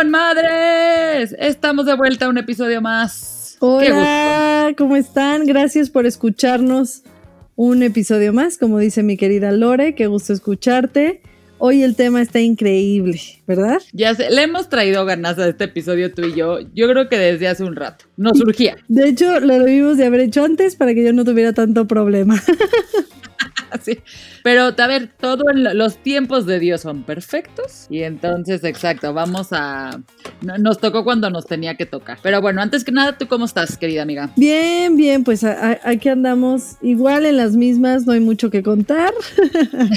Con madres. Estamos de vuelta a un episodio más. Hola, ¿cómo están? Gracias por escucharnos un episodio más, como dice mi querida Lore, qué gusto escucharte. Hoy el tema está increíble, ¿verdad? Ya sé, le hemos traído ganas a este episodio tú y yo. Yo creo que desde hace un rato. Nos surgía. De hecho, lo debimos de haber hecho antes para que yo no tuviera tanto problema. Pero, a ver, todos los tiempos de Dios son perfectos. Y entonces, exacto, vamos a. Nos tocó cuando nos tenía que tocar. Pero bueno, antes que nada, ¿tú cómo estás, querida amiga? Bien, bien, pues aquí andamos igual en las mismas, no hay mucho que contar.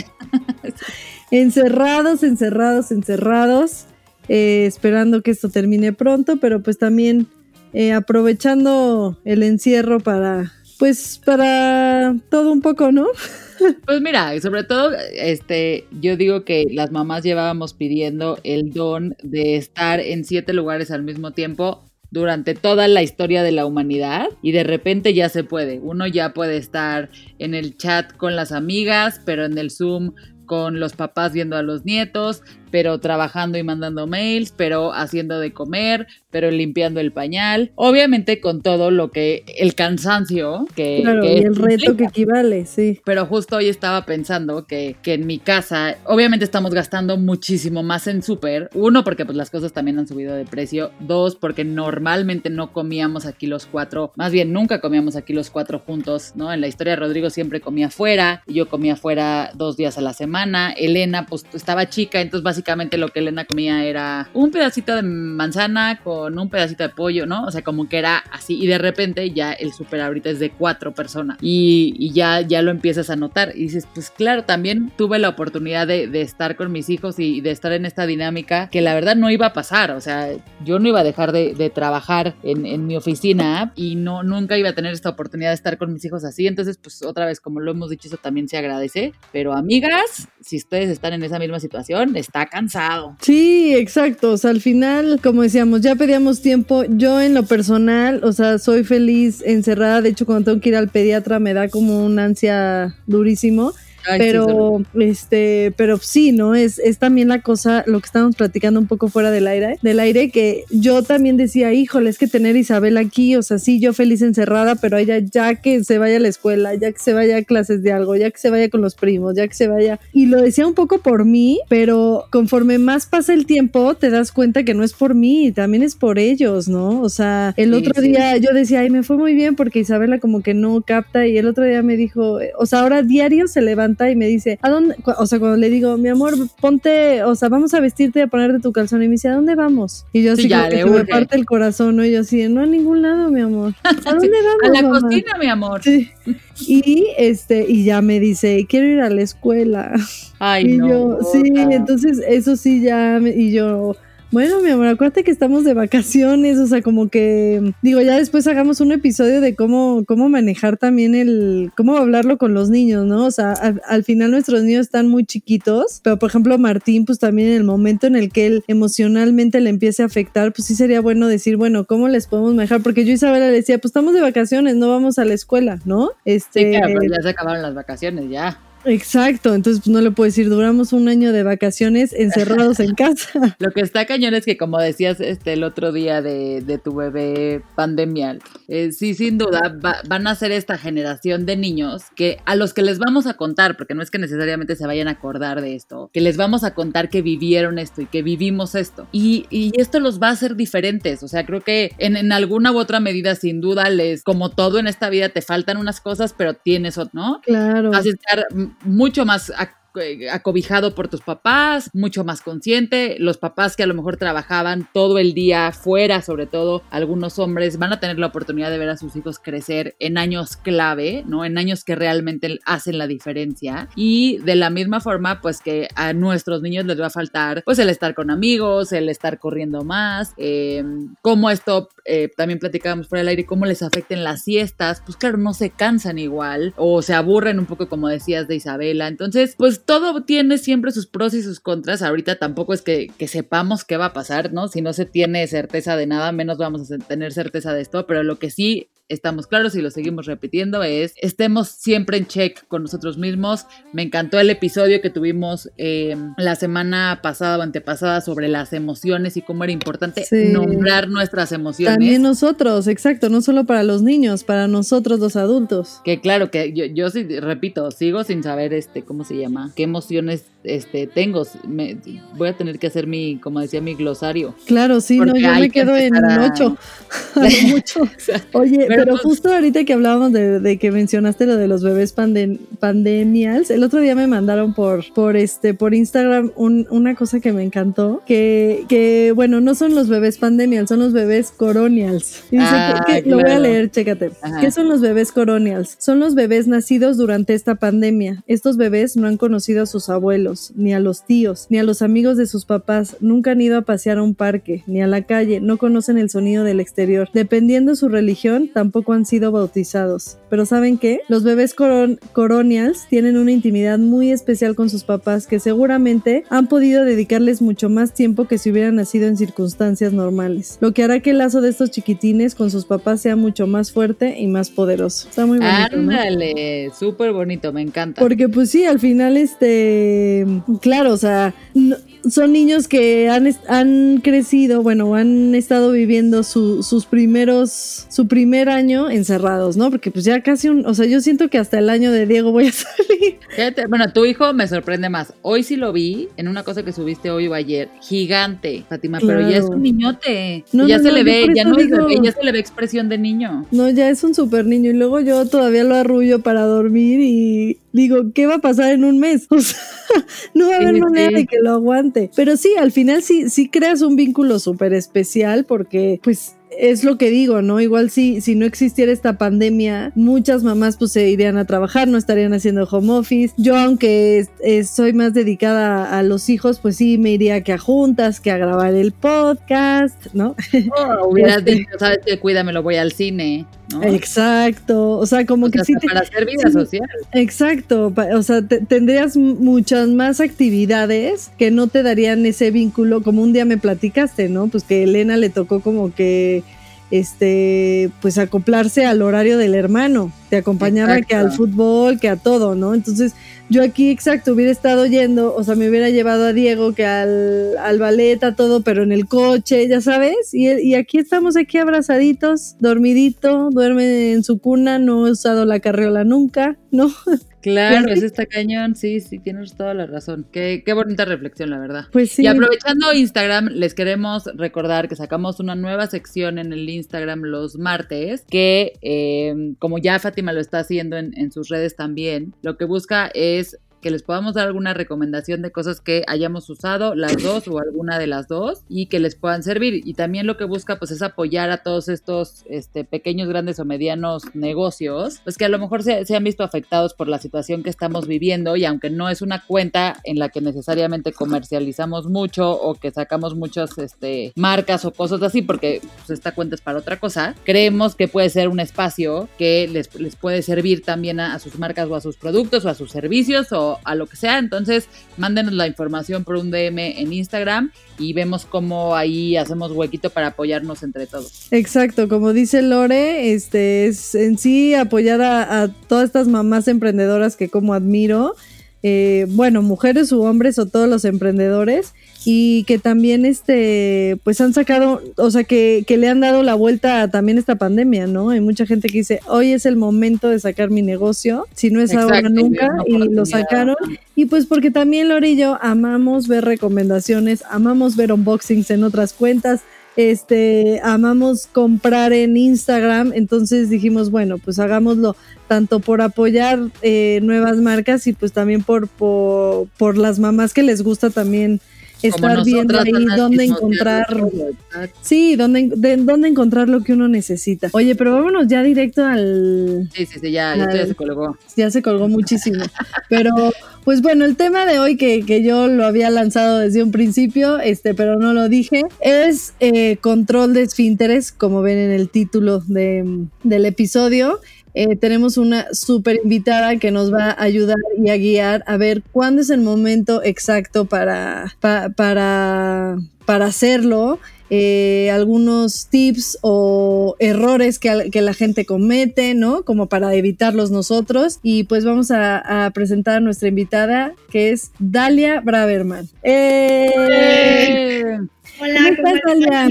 encerrados, encerrados, encerrados. Eh, esperando que esto termine pronto, pero pues también eh, aprovechando el encierro para, pues para todo un poco, ¿no? Pues mira, sobre todo, este, yo digo que las mamás llevábamos pidiendo el don de estar en siete lugares al mismo tiempo durante toda la historia de la humanidad y de repente ya se puede. Uno ya puede estar en el chat con las amigas, pero en el Zoom con los papás viendo a los nietos, pero trabajando y mandando mails, pero haciendo de comer, pero limpiando el pañal. Obviamente con todo lo que el cansancio que, claro, y el reto que equivale, sí. Pero justo hoy estaba pensando que, que en mi casa, obviamente estamos gastando muchísimo más en súper. Uno, porque pues las cosas también han subido de precio. Dos, porque normalmente no comíamos aquí los cuatro, más bien nunca comíamos aquí los cuatro juntos, ¿no? En la historia Rodrigo siempre comía fuera, yo comía fuera dos días a la semana. Elena pues estaba chica, entonces básicamente lo que Elena comía era un pedacito de manzana con un pedacito de pollo, ¿no? O sea, como que era así. Y de repente ya el súper ahorita es de cuatro personas. Y, ya, ya lo empiezas a notar. Y dices, pues claro, también tuve la oportunidad de, estar con mis hijos y, de estar en esta dinámica que la verdad no iba a pasar. O sea, yo no iba a dejar de, trabajar en, mi oficina y no, nunca iba a tener esta oportunidad de estar con mis hijos así. Entonces, pues otra vez, como lo hemos dicho, eso también se agradece. Pero amigas, si ustedes están en esa misma situación, está cansado. Sí, exacto. O sea, al final, como decíamos, ya pedíamos tiempo. Yo en lo personal, o sea, soy feliz encerrada. De hecho, cuando tengo que ir al pediatra me da como un ansia durísimo pero, este, pero sí, ¿no? Es, es también la cosa, lo que estamos platicando un poco fuera del aire, del aire, que yo también decía, híjole, es que tener a Isabel aquí, o sea, sí, yo feliz encerrada, pero ella ya que se vaya a la escuela, ya que se vaya a clases de algo, ya que se vaya con los primos, ya que se vaya. Y lo decía un poco por mí, pero conforme más pasa el tiempo, te das cuenta que no es por mí, también es por ellos, ¿no? O sea, el otro día yo decía, ay, me fue muy bien porque Isabela como que no capta y el otro día me dijo, o sea, ahora diario se levanta y me dice, ¿a dónde? O sea, cuando le digo, mi amor, ponte, o sea, vamos a vestirte y a ponerte tu calzón. Y me dice, ¿a dónde vamos? Y yo así, ya, que me parte el corazón, ¿no? Y yo así, no a ningún lado, mi amor. ¿A dónde vamos? a la cocina, mi amor. Sí. Y este, y ya me dice, quiero ir a la escuela. Ay, y no. Yo, sí, entonces eso sí ya, y yo Bueno, mi amor, acuérdate que estamos de vacaciones, o sea, como que, digo, ya después hagamos un episodio de cómo, cómo manejar también el, cómo hablarlo con los niños, ¿no? O sea, al, al final nuestros niños están muy chiquitos, pero por ejemplo Martín, pues también en el momento en el que él emocionalmente le empiece a afectar, pues sí sería bueno decir, bueno, ¿cómo les podemos manejar? Porque yo Isabela le decía, pues estamos de vacaciones, no vamos a la escuela, ¿no? Este, Sí, claro, pero ya se acabaron las vacaciones, ya. Exacto, entonces pues no le puedo decir, duramos un año de vacaciones encerrados en casa. Lo que está cañón es que, como decías este el otro día de, de tu bebé pandemial, eh, sí, sin duda, va- van a ser esta generación de niños que a los que les vamos a contar, porque no es que necesariamente se vayan a acordar de esto, que les vamos a contar que vivieron esto y que vivimos esto. Y, y esto los va a hacer diferentes. O sea, creo que en, en alguna u otra medida, sin duda, les, como todo en esta vida, te faltan unas cosas, pero tienes, otras, ¿no? Claro. vas a estar mucho más acobijado por tus papás, mucho más consciente. Los papás que a lo mejor trabajaban todo el día fuera, sobre todo algunos hombres, van a tener la oportunidad de ver a sus hijos crecer en años clave, ¿no? En años que realmente hacen la diferencia. Y de la misma forma, pues que a nuestros niños les va a faltar, pues el estar con amigos, el estar corriendo más, eh, cómo esto, eh, también platicábamos por el aire, cómo les afecten las siestas, pues claro, no se cansan igual o se aburren un poco como decías de Isabela. Entonces, pues todo tiene siempre sus pros y sus contras. Ahorita tampoco es que, que sepamos qué va a pasar, ¿no? Si no se tiene certeza de nada, menos vamos a tener certeza de esto, pero lo que sí estamos claros y lo seguimos repitiendo es estemos siempre en check con nosotros mismos. Me encantó el episodio que tuvimos eh, la semana pasada o antepasada sobre las emociones y cómo era importante Sí. nombrar nuestras emociones. También nosotros, exacto, no solo para los niños, para nosotros los adultos. Que claro, que yo, yo sí, repito, sigo sin saber este, ¿cómo se llama? ¿Qué emociones este, tengo? Me- voy a tener que hacer mi, como decía, mi glosario. Claro, sí, no, yo me que quedo en a- ocho. Mucho. Oye, Pero pero, pues- justo ahorita que hablábamos de, de que mencionaste lo de los bebés panden- pandemials, el otro día me mandaron por, por este, por Instagram un- una cosa que me encantó, que, que bueno, no son los bebés pandemials, son los bebés coronials. Y dice Ah, que- que- Lo voy a leer, chécate. Ajá. ¿Qué son los bebés coronials? Son los bebés nacidos durante esta pandemia. Estos bebés no han conocido a sus abuelos, ni a los tíos, ni a los amigos de sus papás, nunca han ido a pasear a un parque, ni a la calle, no conocen el sonido del exterior. Dependiendo su religión, tampoco han sido bautizados. Pero ¿saben qué? Los bebés coron- coronials tienen una intimidad muy especial con sus papás que seguramente han podido dedicarles mucho más tiempo que si hubieran nacido en circunstancias normales. Lo que hará que el lazo de estos chiquitines con sus papás sea mucho más fuerte y más poderoso. Está muy bonito, ¿no? Ándale, súper bonito, me encanta. Porque pues sí, al final este, claro, o sea, no- son niños que han, han crecido, bueno, han estado viviendo su- sus primeros, su primer año encerrados, ¿no? Porque pues ya casi un, o sea, yo siento que hasta el año de Diego voy a salir. Fíjate, bueno, tu hijo me sorprende más. Hoy sí lo vi en una cosa que subiste hoy o ayer. Gigante, Fátima, pero ya es un niñote. No, ya no, se no, le ve, ya no digo- bebé, ya se le ve expresión de niño. No, ya es un super niño y luego yo todavía lo arrullo para dormir y digo, ¿qué va a pasar en un mes? O sea, no va a haber Sí, manera sí. de que lo aguante. Pero sí, al final sí, sí creas un vínculo súper especial porque pues es lo que digo, ¿no? Igual si, si no existiera esta pandemia, muchas mamás pues se irían a trabajar, no estarían haciendo home office. Yo, aunque es- es- soy más dedicada a, los hijos, pues sí me iría que a juntas, que a grabar el podcast, ¿no? Oh, hubieras Este- dicho, sabes que cuídame, lo voy al cine, ¿no? Exacto, o sea, como O que sea, sí te- para hacer vida sí. social. Exacto, o sea, te- tendrías muchas más actividades que no te darían ese vínculo, como un día me platicaste, ¿no? Pues que Elena le tocó como que, este, pues acoplarse al horario del hermano, te acompañaba que al fútbol, que a todo, ¿no? Entonces, yo aquí, exacto, hubiera estado yendo, o sea, me hubiera llevado a Diego que al, al ballet, a todo, pero en el coche, ya sabes, y, y aquí estamos aquí abrazaditos, dormidito, duerme en su cuna, no he usado la carriola nunca, ¿no? Claro, es está cañón, sí, sí, tienes toda la razón. Qué, qué bonita reflexión, la verdad. Pues sí. Y aprovechando Instagram, les queremos recordar que sacamos una nueva sección en el Instagram los martes, que eh, como ya Fátima lo está haciendo en, en sus redes también, lo que busca es is que les podamos dar alguna recomendación de cosas que hayamos usado, las dos o alguna de las dos, y que les puedan servir. Y también lo que busca pues es apoyar a todos estos este, pequeños, grandes o medianos negocios, pues que a lo mejor se, se han visto afectados por la situación que estamos viviendo y aunque no es una cuenta en la que necesariamente comercializamos mucho o que sacamos muchas este, marcas o cosas así, porque pues, esta cuenta es para otra cosa, creemos que puede ser un espacio que les, les puede servir también a, a sus marcas o a sus productos o a sus servicios o a lo que sea. Entonces, mándenos la información por un DM en Instagram y vemos cómo ahí hacemos huequito para apoyarnos entre todos. Exacto, como dice Lore, este es en sí apoyar a, a todas estas mamás emprendedoras que como admiro, eh, bueno, mujeres u hombres o todos los emprendedores y que también este pues han sacado, o sea que, que le han dado la vuelta a también esta pandemia, ¿no? Hay mucha gente que dice, hoy es el momento de sacar mi negocio, si no es Exacto, ahora nunca, y lo sacaron. Y pues porque también Lore y yo amamos ver recomendaciones, amamos ver unboxings en otras cuentas, este, amamos comprar en Instagram, entonces dijimos, bueno, pues hagámoslo tanto por apoyar eh, nuevas marcas y pues también por, por, por las mamás que les gusta también estar viendo ahí dónde encontrar, sí, dónde, de- dónde encontrar lo que uno necesita. Oye, pero vámonos ya directo al, Sí, sí, sí, ya, ya se colgó. ya se colgó muchísimo. Pero, pues bueno, el tema de hoy que, que yo lo había lanzado desde un principio, este, pero no lo dije, es eh, control de esfínteres, como ven en el título de- del episodio. Eh, tenemos una súper invitada que nos va a ayudar y a guiar a ver cuándo es el momento exacto para, pa- para, para hacerlo. eh, algunos tips o errores que, la gente comete, ¿no? Como para evitarlos nosotros. Y pues vamos a, a presentar a nuestra invitada, que es Dalia Braverman. ¡Eh! Hola, ¿Cómo ¿cómo estás, Dalia?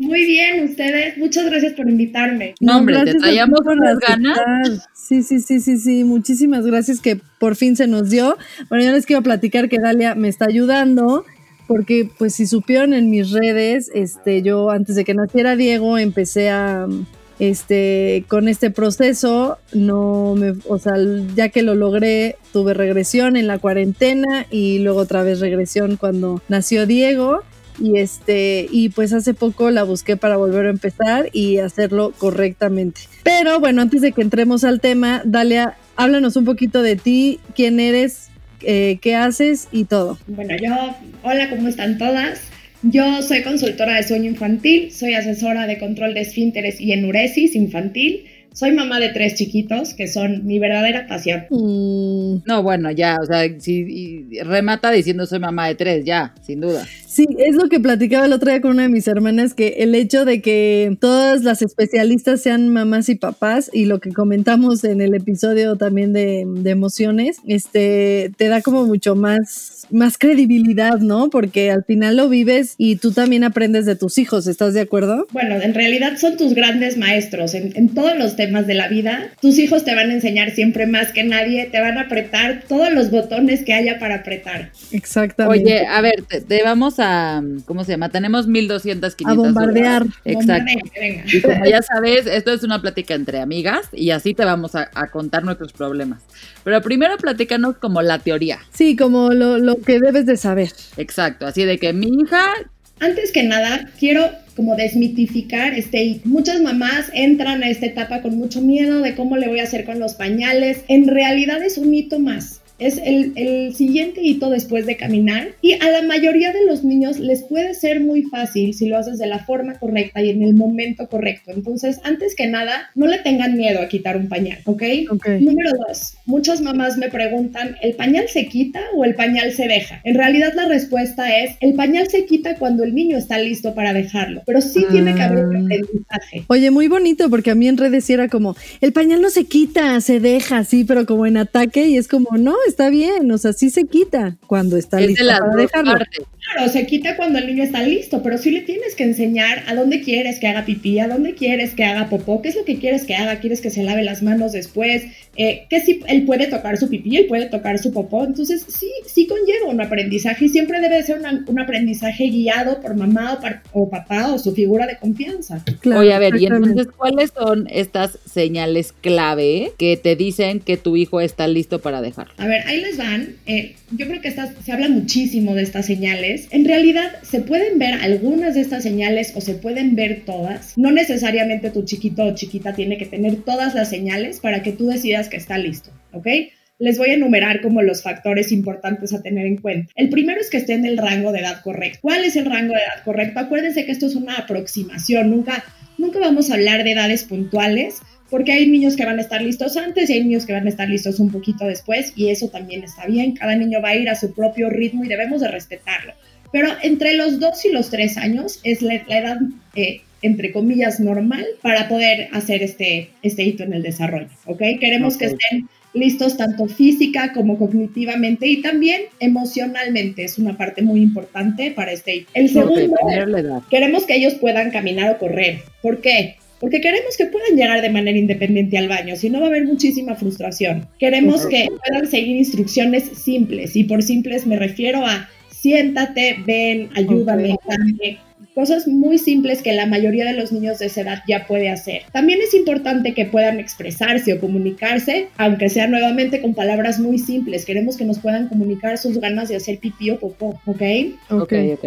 Muy bien, ustedes. Muchas gracias por invitarme. No, hombre, te gracias a traíamos unas ganas. Sí, sí, sí, sí, sí. Muchísimas gracias que por fin se nos dio. Bueno, yo les quiero platicar que Dalia me está ayudando porque, pues, si supieron en mis redes, este, yo antes de que naciera Diego empecé a, este, con este proceso, no me, o sea, ya que lo logré, tuve regresión en la cuarentena y luego otra vez regresión cuando nació Diego. Y este, y pues hace poco la busqué para volver a empezar y hacerlo correctamente. Pero bueno, antes de que entremos al tema, Dalia, háblanos un poquito de ti, quién eres, eh, qué haces y todo. Bueno, yo, hola, ¿cómo están todas? Yo soy consultora de sueño infantil, soy asesora de control de esfínteres y enuresis infantil. Soy mamá de tres chiquitos que son mi verdadera pasión. Mm, No, bueno, ya, o sea, si y remata diciendo soy mamá de tres, ya, sin duda. Sí, es lo que platicaba el otro día con una de mis hermanas, que el hecho de que todas las especialistas sean mamás y papás, y lo que comentamos en el episodio también de, de emociones, este, te da como mucho más, más credibilidad, ¿no? Porque al final lo vives y tú también aprendes de tus hijos, ¿estás de acuerdo? Bueno, en realidad son tus grandes maestros en, en todos los temas de la vida. Tus hijos te van a enseñar siempre más que nadie, te van a apretar todos los botones que haya para apretar. Exactamente. Oye, a ver, te, te vamos a, ¿cómo se llama? Tenemos 1200, 500 a bombardear. Exacto. Bombardea, venga. Y como ya sabes, esto es una plática entre amigas y así te vamos a, a contar nuestros problemas. Pero primero platícanos como la teoría. Sí, como lo, lo que debes de saber. Exacto, así de que mi hija, Antes que nada, quiero como desmitificar este. Muchas mamás entran a esta etapa con mucho miedo de cómo le voy a hacer con los pañales. En realidad es un hito más. Es el, el siguiente hito después de caminar y a la mayoría de los niños les puede ser muy fácil si lo haces de la forma correcta y en el momento correcto. Entonces, antes que nada, no le tengan miedo a quitar un pañal, ¿ok? Ok. Número dos, muchas mamás me preguntan, ¿el pañal se quita o el pañal se deja? En realidad la respuesta es, el pañal se quita cuando el niño está listo para dejarlo, pero sí tiene que haber un Ah. aprendizaje. Oye, muy bonito, porque a mí en redes era como, el pañal no se quita, se deja, sí, pero como en ataque, y es como, no, está bien, o sea, sí se quita cuando está es de listo las para dos dejarlo. partes. Claro, se quita cuando el niño está listo, pero sí le tienes que enseñar a dónde quieres que haga pipí, a dónde quieres que haga popó, qué es lo que quieres que haga, quieres que se lave las manos después, eh, que si él puede tocar su pipí, él puede tocar su popó, entonces sí, sí conlleva un aprendizaje y siempre debe ser una- un aprendizaje guiado por mamá o, par- o papá o su figura de confianza. Claro, Oye, a ver, y entonces, ¿cuáles son estas señales clave que te dicen que tu hijo está listo para dejarlo? A ver, ver, ahí les van. Eh, yo creo que estas, se habla muchísimo de estas señales. En realidad, se pueden ver algunas de estas señales o se pueden ver todas. No necesariamente tu chiquito o chiquita tiene que tener todas las señales para que tú decidas que está listo, ¿ok? Les voy a enumerar como los factores importantes a tener en cuenta. El primero es que esté en el rango de edad correcto. ¿Cuál es el rango de edad correcto? Acuérdense que esto es una aproximación, nunca, nunca vamos a hablar de edades puntuales porque hay niños que van a estar listos antes y hay niños que van a estar listos un poquito después y eso también está bien. Cada niño va a ir a su propio ritmo y debemos de respetarlo. Pero entre los dos y los tres años es la, edad, eh, entre comillas, normal para poder hacer este, este hito en el desarrollo, ¿ok? Queremos que estén listos tanto física como cognitivamente y también emocionalmente. Es una parte muy importante para este hito. El segundo, queremos que ellos puedan caminar o correr. ¿Por qué? Porque queremos que puedan llegar de manera independiente al baño, si no va a haber muchísima frustración. Queremos que puedan seguir instrucciones simples, y por simples me refiero a siéntate, ven, ayúdame, cosas muy simples que la mayoría de los niños de esa edad ya puede hacer. También es importante que puedan expresarse o comunicarse, aunque sea nuevamente con palabras muy simples. Queremos que nos puedan comunicar sus ganas de hacer pipí o popó, ¿ok? Ok, ok.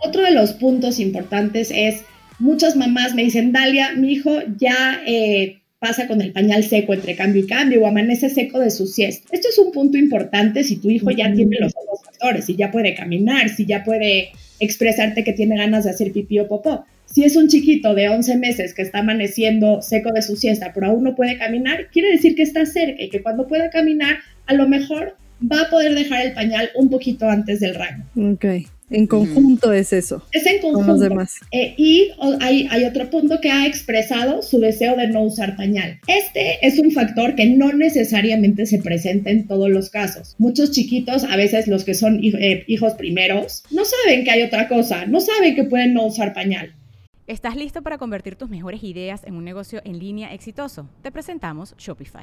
Otro de los puntos importantes es muchas mamás me dicen, Dalia, mi hijo ya eh, pasa con el pañal seco entre cambio y cambio o amanece seco de su siesta. Esto es un punto importante si tu hijo ya tiene los otros factores, si ya puede caminar, si ya puede expresarte que tiene ganas de hacer pipí o popó. Si es un chiquito de 11 meses que está amaneciendo seco de su siesta, pero aún no puede caminar, quiere decir que está cerca y que cuando pueda caminar, a lo mejor va a poder dejar el pañal un poquito antes del rango. Ok. En conjunto es eso. Es en conjunto. Con los demás. Eh, y hay, hay, otro punto que ha expresado su deseo de no usar pañal. Este es un factor que no necesariamente se presenta en todos los casos. Muchos chiquitos, a veces los que son eh, hijos primeros, no saben que hay otra cosa, no saben que pueden no usar pañal. ¿Estás listo para convertir tus mejores ideas en un negocio en línea exitoso? Te presentamos Shopify.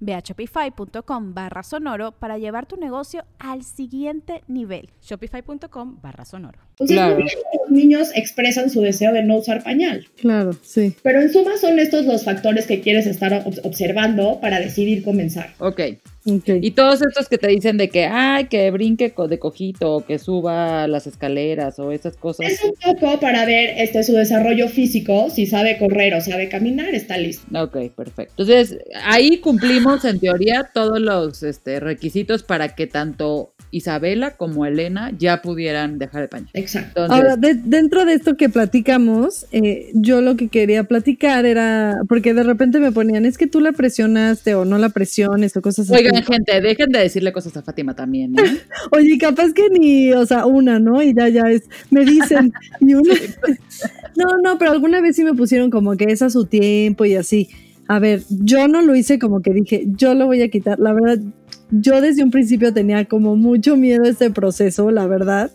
Ve a shopify.com barra sonoro para llevar tu negocio al siguiente nivel. Shopify.com barra sonoro. claro. los niños expresan su deseo de no usar pañal. Claro, sí. Pero en suma son estos los factores que quieres estar observando para decidir comenzar. Ok. Y todos estos que te dicen de que, ay, que brinque de cojito, o que suba las escaleras o esas cosas. Es un poco para ver este, su desarrollo físico, si sabe correr o sabe caminar, está listo. Ok, perfecto. Entonces, ahí cumplimos en teoría todos los este, requisitos para que tanto Isabela como Elena ya pudieran dejar el pañal. Exacto. Ahora, dentro de esto que platicamos, eh, yo lo que quería platicar era, porque de repente me ponían, es que tú la presionaste o no la presiones o cosas así. Oigan, gente, dejen de decirle cosas a Fátima también. ¿eh? Oye, capaz que ni, o sea, una, ¿no? Y ya, ya es, me dicen, y una... no, no, pero alguna vez sí me pusieron como que es a su tiempo y así. A ver, yo no lo hice como que dije, yo lo voy a quitar. La verdad, yo desde un principio tenía como mucho miedo a este proceso, la verdad.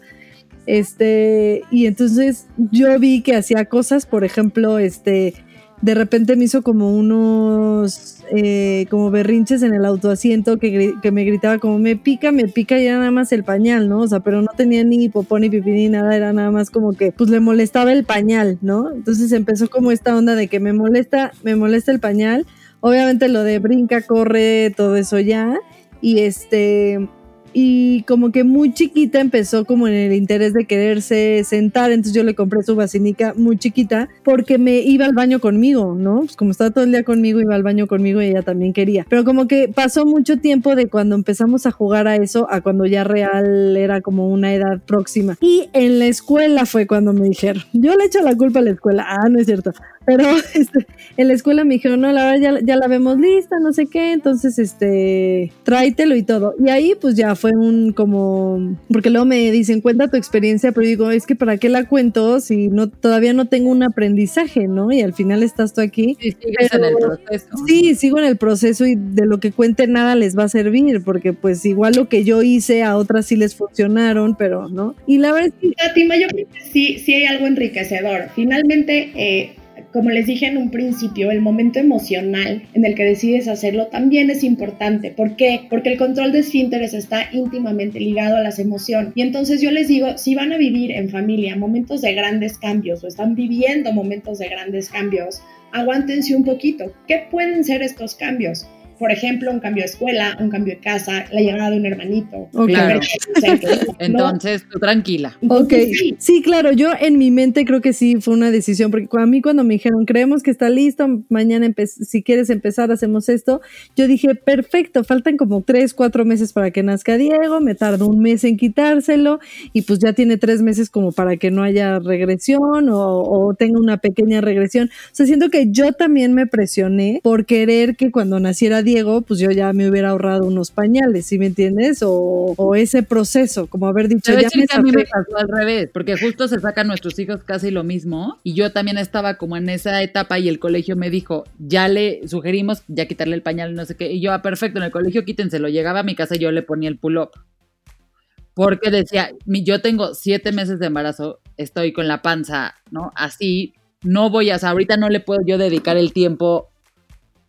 Este, y entonces yo vi que hacía cosas, por ejemplo, este, de repente me hizo como unos, eh, como berrinches en el autoasiento que, que, me gritaba como me pica, me pica y era nada más el pañal, ¿no? O sea, pero no tenía ni popó ni pipí ni nada, era nada más como que pues le molestaba el pañal, ¿no? Entonces empezó como esta onda de que me molesta, me molesta el pañal. Obviamente lo de brinca, corre, todo eso ya. Y este, y como que muy chiquita empezó como en el interés de quererse sentar, entonces yo le compré su vacinica muy chiquita porque me iba al baño conmigo, ¿no? Pues como estaba todo el día conmigo, iba al baño conmigo y ella también quería. Pero como que pasó mucho tiempo de cuando empezamos a jugar a eso a cuando ya real era como una edad próxima. Y en la escuela fue cuando me dijeron, yo le echo la culpa a la escuela, ah, no es cierto. Pero este, en la escuela me dijeron, no, la verdad ya, ya, la vemos lista, no sé qué, entonces, este, tráetelo y todo. Y ahí pues ya fue un como, porque luego me dicen, cuenta tu experiencia, pero digo, es que para qué la cuento si no, todavía no tengo un aprendizaje, ¿no? Y al final estás tú aquí. Sí, sigues en el proceso. Sí, sigo en el proceso y de lo que cuente nada les va a servir, porque pues igual lo que yo hice a otras sí les funcionaron, pero no. Y la verdad es que... Fatima, yo creo que sí, sí hay algo enriquecedor. Finalmente, eh, como les dije en un principio, el momento emocional en el que decides hacerlo también es importante. ¿Por qué? Porque el control de esfínteres está íntimamente ligado a las emociones. Y entonces yo les digo, si van a vivir en familia momentos de grandes cambios o están viviendo momentos de grandes cambios, aguántense un poquito. ¿Qué pueden ser estos cambios? Por ejemplo, un cambio de escuela, un cambio de casa, la llegada de un hermanito. Claro. Entonces, tú tranquila. Ok, sí. claro, yo en mi mente creo que sí fue una decisión, porque a mí cuando me dijeron, creemos que está listo, mañana si quieres empezar, hacemos esto, yo dije, perfecto, faltan como tres, cuatro meses para que nazca Diego, me tardo un mes en quitárselo y pues ya tiene tres meses como para que no haya regresión o, o tenga una pequeña regresión. O sea, siento que yo también me presioné por querer que cuando naciera Diego, pues yo ya me hubiera ahorrado unos pañales, ¿sí me entiendes? O, ese proceso, como haber dicho, ya me, que a mí me pasó al revés, porque justo se sacan nuestros hijos casi lo mismo y yo también estaba como en esa etapa y el colegio me dijo, ya le sugerimos ya quitarle el pañal, no sé qué, y yo, ah, perfecto, en el colegio quítenselo, llegaba a mi casa y yo le ponía el pull-up. Porque decía, yo tengo siete meses de embarazo, estoy con la panza, ¿no? Así, no voy a, o sea, ahorita no le puedo yo dedicar el tiempo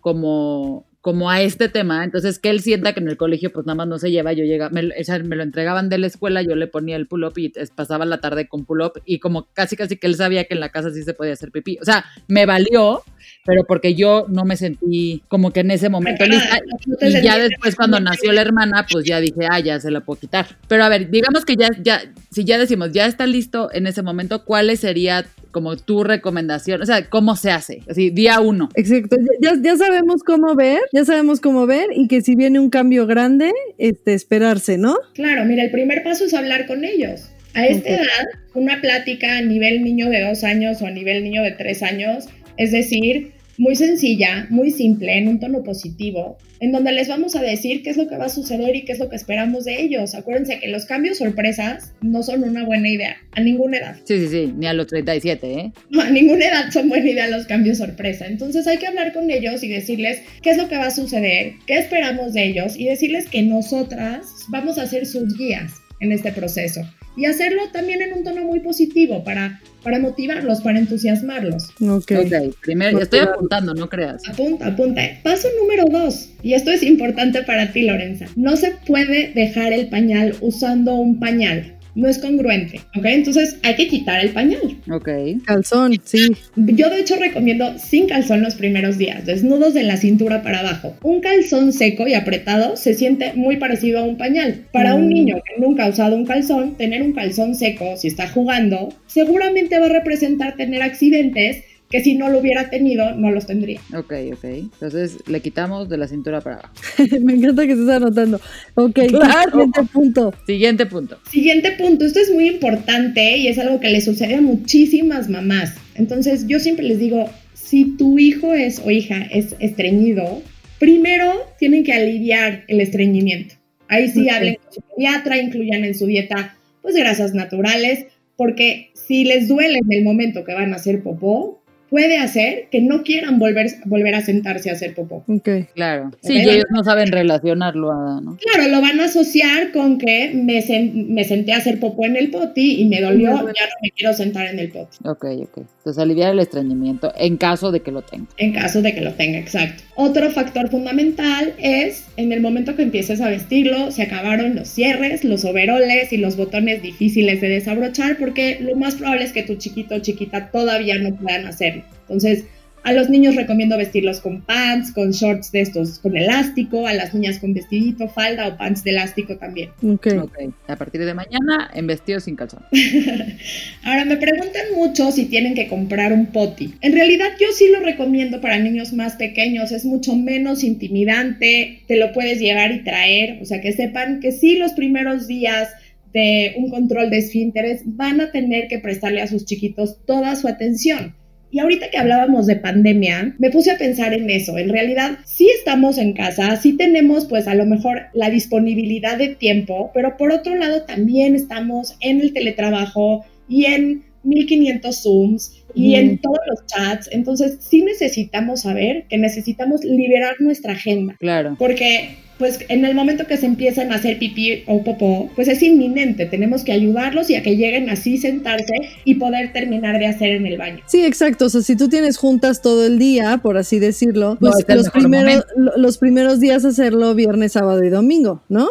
como como a este tema, entonces que él sienta que en el colegio pues nada más no se lleva, yo llega, me, me lo entregaban de la escuela, yo le ponía el pull-up y pasaba la tarde con pull-up y como casi casi que él sabía que en la casa sí se podía hacer pipí, o sea, me valió, pero porque yo no me sentí como que en ese momento lista y ya después cuando nació la hermana pues ya dije, ah, ya se la puedo quitar, pero a ver, digamos que ya, ya, si ya decimos, ya está listo en ese momento, ¿cuál sería como tu recomendación? O sea, ¿cómo se hace? Así, día uno. Exacto, ya, ya sabemos cómo ver, ya sabemos cómo ver y que si viene un cambio grande, este, esperarse, ¿no? Claro, mira, el primer paso es hablar con ellos. A esta edad, una plática a nivel niño de dos años o a nivel niño de tres años, es decir, muy sencilla, muy simple, en un tono positivo, en donde les vamos a decir qué es lo que va a suceder y qué es lo que esperamos de ellos. Acuérdense que los cambios sorpresas no son una buena idea a ninguna edad. Sí, sí, sí, ni a los 37, ¿eh? No, a ninguna edad son buena idea los cambios sorpresa. Entonces hay que hablar con ellos y decirles qué es lo que va a suceder, qué esperamos de ellos y decirles que nosotras vamos a ser sus guías en este proceso y hacerlo también en un tono muy positivo para, para motivarlos, para entusiasmarlos. Ok, okay primero, estoy apuntando, no creas. Apunta, apunta. Paso número dos, y esto es importante para ti, Lorenza. No se puede dejar el pañal usando un pañal no es congruente, ¿ok? Entonces hay que quitar el pañal. Ok. Calzón, sí. Yo de hecho recomiendo sin calzón los primeros días, desnudos de la cintura para abajo. Un calzón seco y apretado se siente muy parecido a un pañal. Para un mm. niño que nunca ha usado un calzón, tener un calzón seco si está jugando seguramente va a representar tener accidentes que si no lo hubiera tenido, no los tendría. Ok, ok. Entonces le quitamos de la cintura para abajo. Me encanta que estés anotando. Ok, siguiente punto. Siguiente punto. Siguiente punto. Esto es muy importante y es algo que le sucede a muchísimas mamás. Entonces yo siempre les digo, si tu hijo es o hija es estreñido, primero tienen que aliviar el estreñimiento. Ahí sí hablen con su pediatra, incluyan en su dieta pues grasas naturales, porque si les duele en el momento que van a hacer popó, puede hacer que no quieran volver, volver a sentarse a hacer popó. Ok. Claro. Sí, ellos no saben relacionarlo, ¿no? Claro, lo van a asociar con que me, me senté a hacer popó en el poti y me dolió, ya no me quiero sentar en el poti. Ok, ok. Entonces aliviar el estreñimiento en caso de que lo tenga. En caso de que lo tenga, exacto. Otro factor fundamental es en el momento que empieces a vestirlo, se acabaron los cierres, los overoles y los botones difíciles de desabrochar porque lo más probable es que tu chiquito o chiquita todavía no puedan hacerlo. Entonces, A los niños recomiendo vestirlos con pants, con shorts de estos, con elástico, a las niñas con vestidito, falda o pants de elástico también. Ok. Ok, a partir de mañana en vestido sin calzón. Ahora me preguntan mucho si tienen que comprar un poti. En realidad yo sí lo recomiendo para niños más pequeños, es mucho menos intimidante, te lo puedes llevar y traer, o sea que sepan que sí los primeros días de un control de esfínteres van a tener que prestarle a sus chiquitos toda su atención. Y ahorita que hablábamos de pandemia, me puse a pensar en eso. En realidad, sí estamos en casa, sí tenemos pues a lo mejor la disponibilidad de tiempo, pero por otro lado también estamos en el teletrabajo y en 1500 Zooms y en todos los chats. Entonces, sí necesitamos saber que necesitamos liberar nuestra agenda. Claro. Porque pues en el momento que se empiezan a hacer pipí o popó, pues es inminente, tenemos que ayudarlos y a que lleguen así, sentarse y poder terminar de hacer en el baño. Sí, exacto. O sea, si tú tienes juntas todo el día, por así decirlo, pues los, primeros, lo- los primeros días hacerlo viernes, sábado y domingo, ¿no?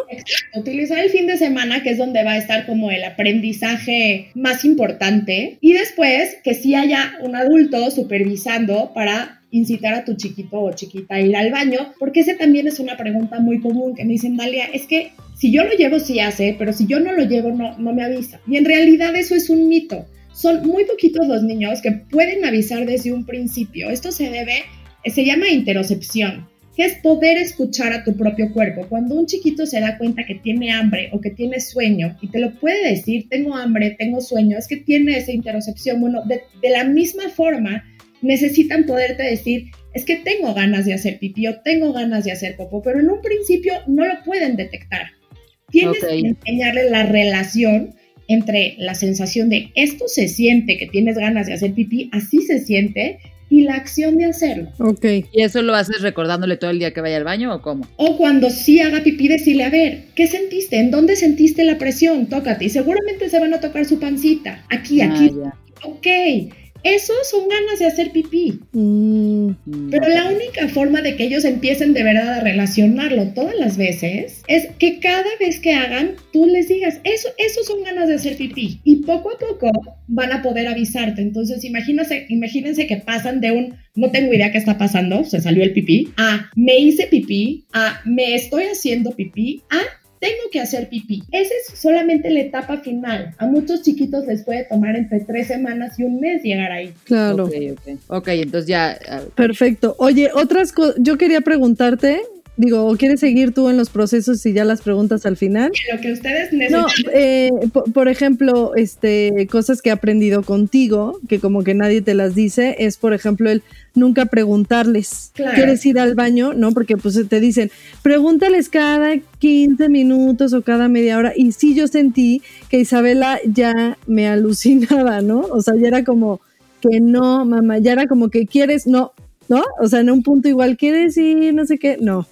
Utilizar el fin de semana, que es donde va a estar como el aprendizaje más importante, y después que sí haya un adulto supervisando para incitar a tu chiquito o chiquita a ir al baño, porque ese también es una pregunta muy común que me dicen, Dalia, es que si yo lo llevo sí hace, pero si yo no lo llevo no, me avisa. Y en realidad eso es un mito. Son muy poquitos los niños que pueden avisar desde un principio. Esto se debe, se llama interocepción que es poder escuchar a tu propio cuerpo. Cuando un chiquito se da cuenta que tiene hambre o que tiene sueño y te lo puede decir, tengo hambre, tengo sueño, es que tiene esa interocepción. Bueno, de la misma forma, necesitan poderte decir, es que tengo ganas de hacer pipí o tengo ganas de hacer popó, pero en un principio no lo pueden detectar. Tienes Ok. que enseñarle la relación entre la sensación de esto se siente que tienes ganas de hacer pipí, así se siente, y la acción de hacerlo. Ok. ¿Y eso lo haces recordándole todo el día que vaya al baño o cómo? O cuando sí haga pipí, decirle, a ver, ¿qué sentiste? ¿En dónde sentiste la presión? Tócate. Y seguramente se van a tocar su pancita. Aquí, Ah, aquí. ya. Ok. Eso son ganas de hacer pipí. Mm, Pero la única forma de que ellos empiecen de verdad a relacionarlo todas las veces es que cada vez que hagan, tú les digas, eso, eso son ganas de hacer pipí. Y poco a poco van a poder avisarte. Entonces, imagínense, imagínense que pasan de un, no tengo idea qué está pasando, se salió el pipí, a me hice pipí, a me estoy haciendo pipí, a tengo que hacer pipí. Esa es solamente la etapa final. A muchos chiquitos les puede tomar entre tres semanas y un mes llegar ahí. claro. Ok, ok. Ok, entonces ya. Perfecto. Oye, otras cosas, yo quería preguntarte, digo, ¿o quieres seguir tú en los procesos y ya las preguntas al final? Lo que ustedes No, necesitan. eh, po- por, ejemplo, este, cosas que he aprendido contigo, que como que nadie te las dice, es por ejemplo el nunca preguntarles, Claro. ¿quieres ir al baño? ¿No? Porque pues te dicen, pregúntales cada 15 minutos o cada media hora. Y sí yo sentí que Isabela ya me alucinaba, ¿no? O sea, ya era como que no, mamá, ya era como que quieres, no, ¿no? O sea, en un punto igual, ¿quieres ir? No sé qué, no.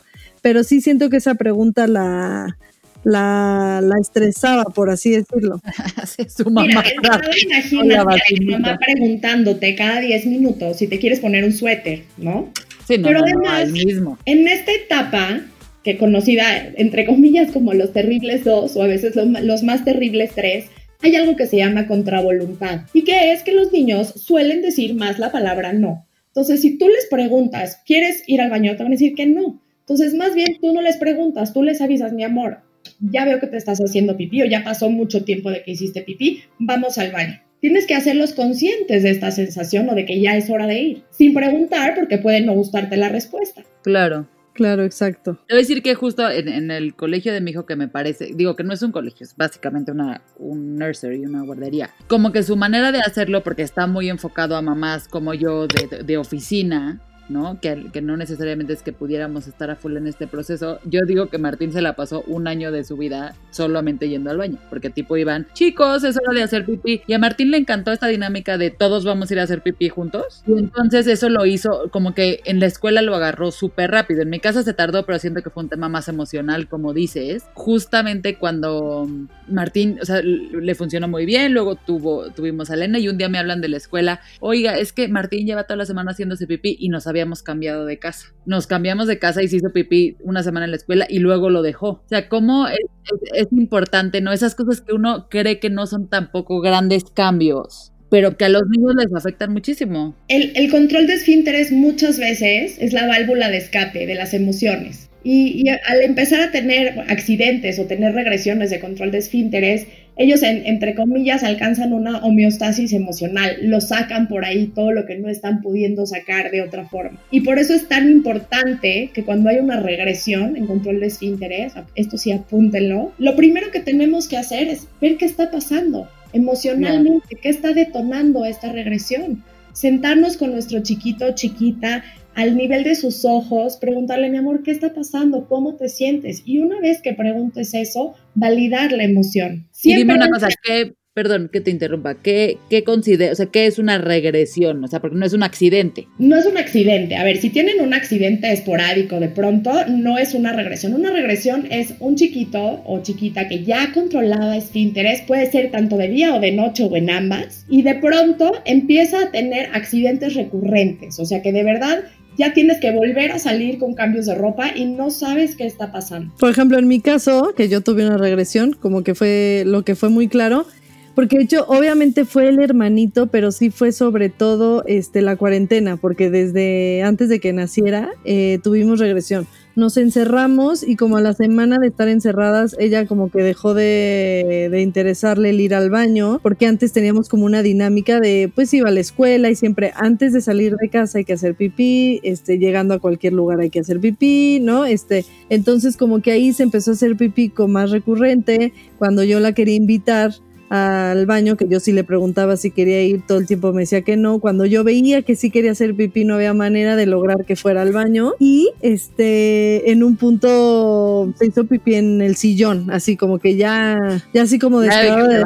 Pero sí siento que esa pregunta la, la, la estresaba, por así decirlo. hace su Mira, mamá. Hola, imagínate a tu vacinita. mamá preguntándote cada 10 minutos si te quieres poner un suéter, ¿no? Sí, no, Pero no, no, además- mismo. En esta etapa, que conocida entre comillas como los terribles dos o a veces lo- los más terribles tres, hay algo que se llama contravoluntad y que es que los niños suelen decir más la palabra no. Entonces, si tú les preguntas, ¿quieres ir al baño? Te van a decir que no. Entonces, más bien tú no les preguntas, tú les avisas, mi amor, ya veo que te estás haciendo pipí o ya pasó mucho tiempo de que hiciste pipí, vamos al baño. Tienes que hacerlos conscientes de esta sensación o de que ya es hora de ir, sin preguntar porque puede no gustarte la respuesta. Claro. Claro, exacto. A decir que justo en, en el colegio de mi hijo que me parece, digo que no es un colegio, es básicamente una, un nursery, una guardería. Como que su manera de hacerlo, porque está muy enfocado a mamás como yo de, de- de oficina, ¿no? Que, que no necesariamente es que pudiéramos estar a full en este proceso. Yo digo que Martín se la pasó un año de su vida solamente yendo al baño, porque tipo iban, chicos, es hora de hacer pipí. Y a Martín le encantó esta dinámica de todos vamos a ir a hacer pipí juntos. Y entonces eso lo hizo, como que en la escuela lo agarró súper rápido. En mi casa se tardó, pero siento que fue un tema más emocional, como dices. Justamente cuando Martín, o sea, le funcionó muy bien, luego tuvo, tuvimos a Elena y un día me hablan de la escuela, oiga, es que Martín lleva toda la semana haciéndose pipí y nos habíamos cambiado de casa. Nos cambiamos de casa y se hizo pipí una semana en la escuela y luego lo dejó. O sea, cómo es, es- es importante, ¿no? Esas cosas que uno cree que no son tampoco grandes cambios pero que a los niños les afectan muchísimo. El, el control de esfínteres muchas veces es la válvula de escape de las emociones. Y, y, al empezar a tener accidentes o tener regresiones de control de esfínteres, ellos, en, entre comillas, alcanzan una homeostasis emocional, lo sacan por ahí todo lo que no están pudiendo sacar de otra forma. Y por eso es tan importante que cuando hay una regresión en control de esfínteres, esto sí apúntenlo, lo primero que tenemos que hacer es ver qué está pasando emocionalmente, qué está detonando esta regresión. Sentarnos con nuestro chiquito, chiquita, al nivel de sus ojos, preguntarle, mi amor, ¿qué está pasando? ¿Cómo te sientes? Y una vez que preguntes eso, validar la emoción. Siempre y dime una cosa, ¿qué, perdón que te interrumpa, ¿qué, qué considera, o sea, qué es una regresión? O sea, porque no es un accidente. No es un accidente. A ver, si tienen un accidente esporádico de pronto, no es una regresión. Una regresión es un chiquito o chiquita que ya controlaba interés, puede ser tanto de día o de noche o en ambas, y de pronto empieza a tener accidentes recurrentes. O sea, que de verdad ya tienes que volver a salir con cambios de ropa y no sabes qué está pasando. Por ejemplo, en mi caso, que yo tuve una regresión, como que fue lo que fue muy claro, porque de hecho obviamente fue el hermanito, pero sí fue sobre todo este, la cuarentena, porque desde antes de que naciera eh, tuvimos regresión. Nos encerramos y como a la semana de estar encerradas, ella como que dejó de, de interesarle el ir al baño, porque antes teníamos como una dinámica de, pues iba a la escuela y siempre antes de salir de casa hay que hacer pipí, este, llegando a cualquier lugar hay que hacer pipí, ¿no? Este, entonces como que ahí se empezó a hacer pipí con más recurrente, cuando yo la quería invitar al baño, que yo sí le preguntaba si quería ir, todo el tiempo me decía que no. Cuando yo veía que sí quería hacer pipí, no había manera de lograr que fuera al baño. Y este, en un punto se hizo pipí en el sillón, así como que ya, ya así como descarado de,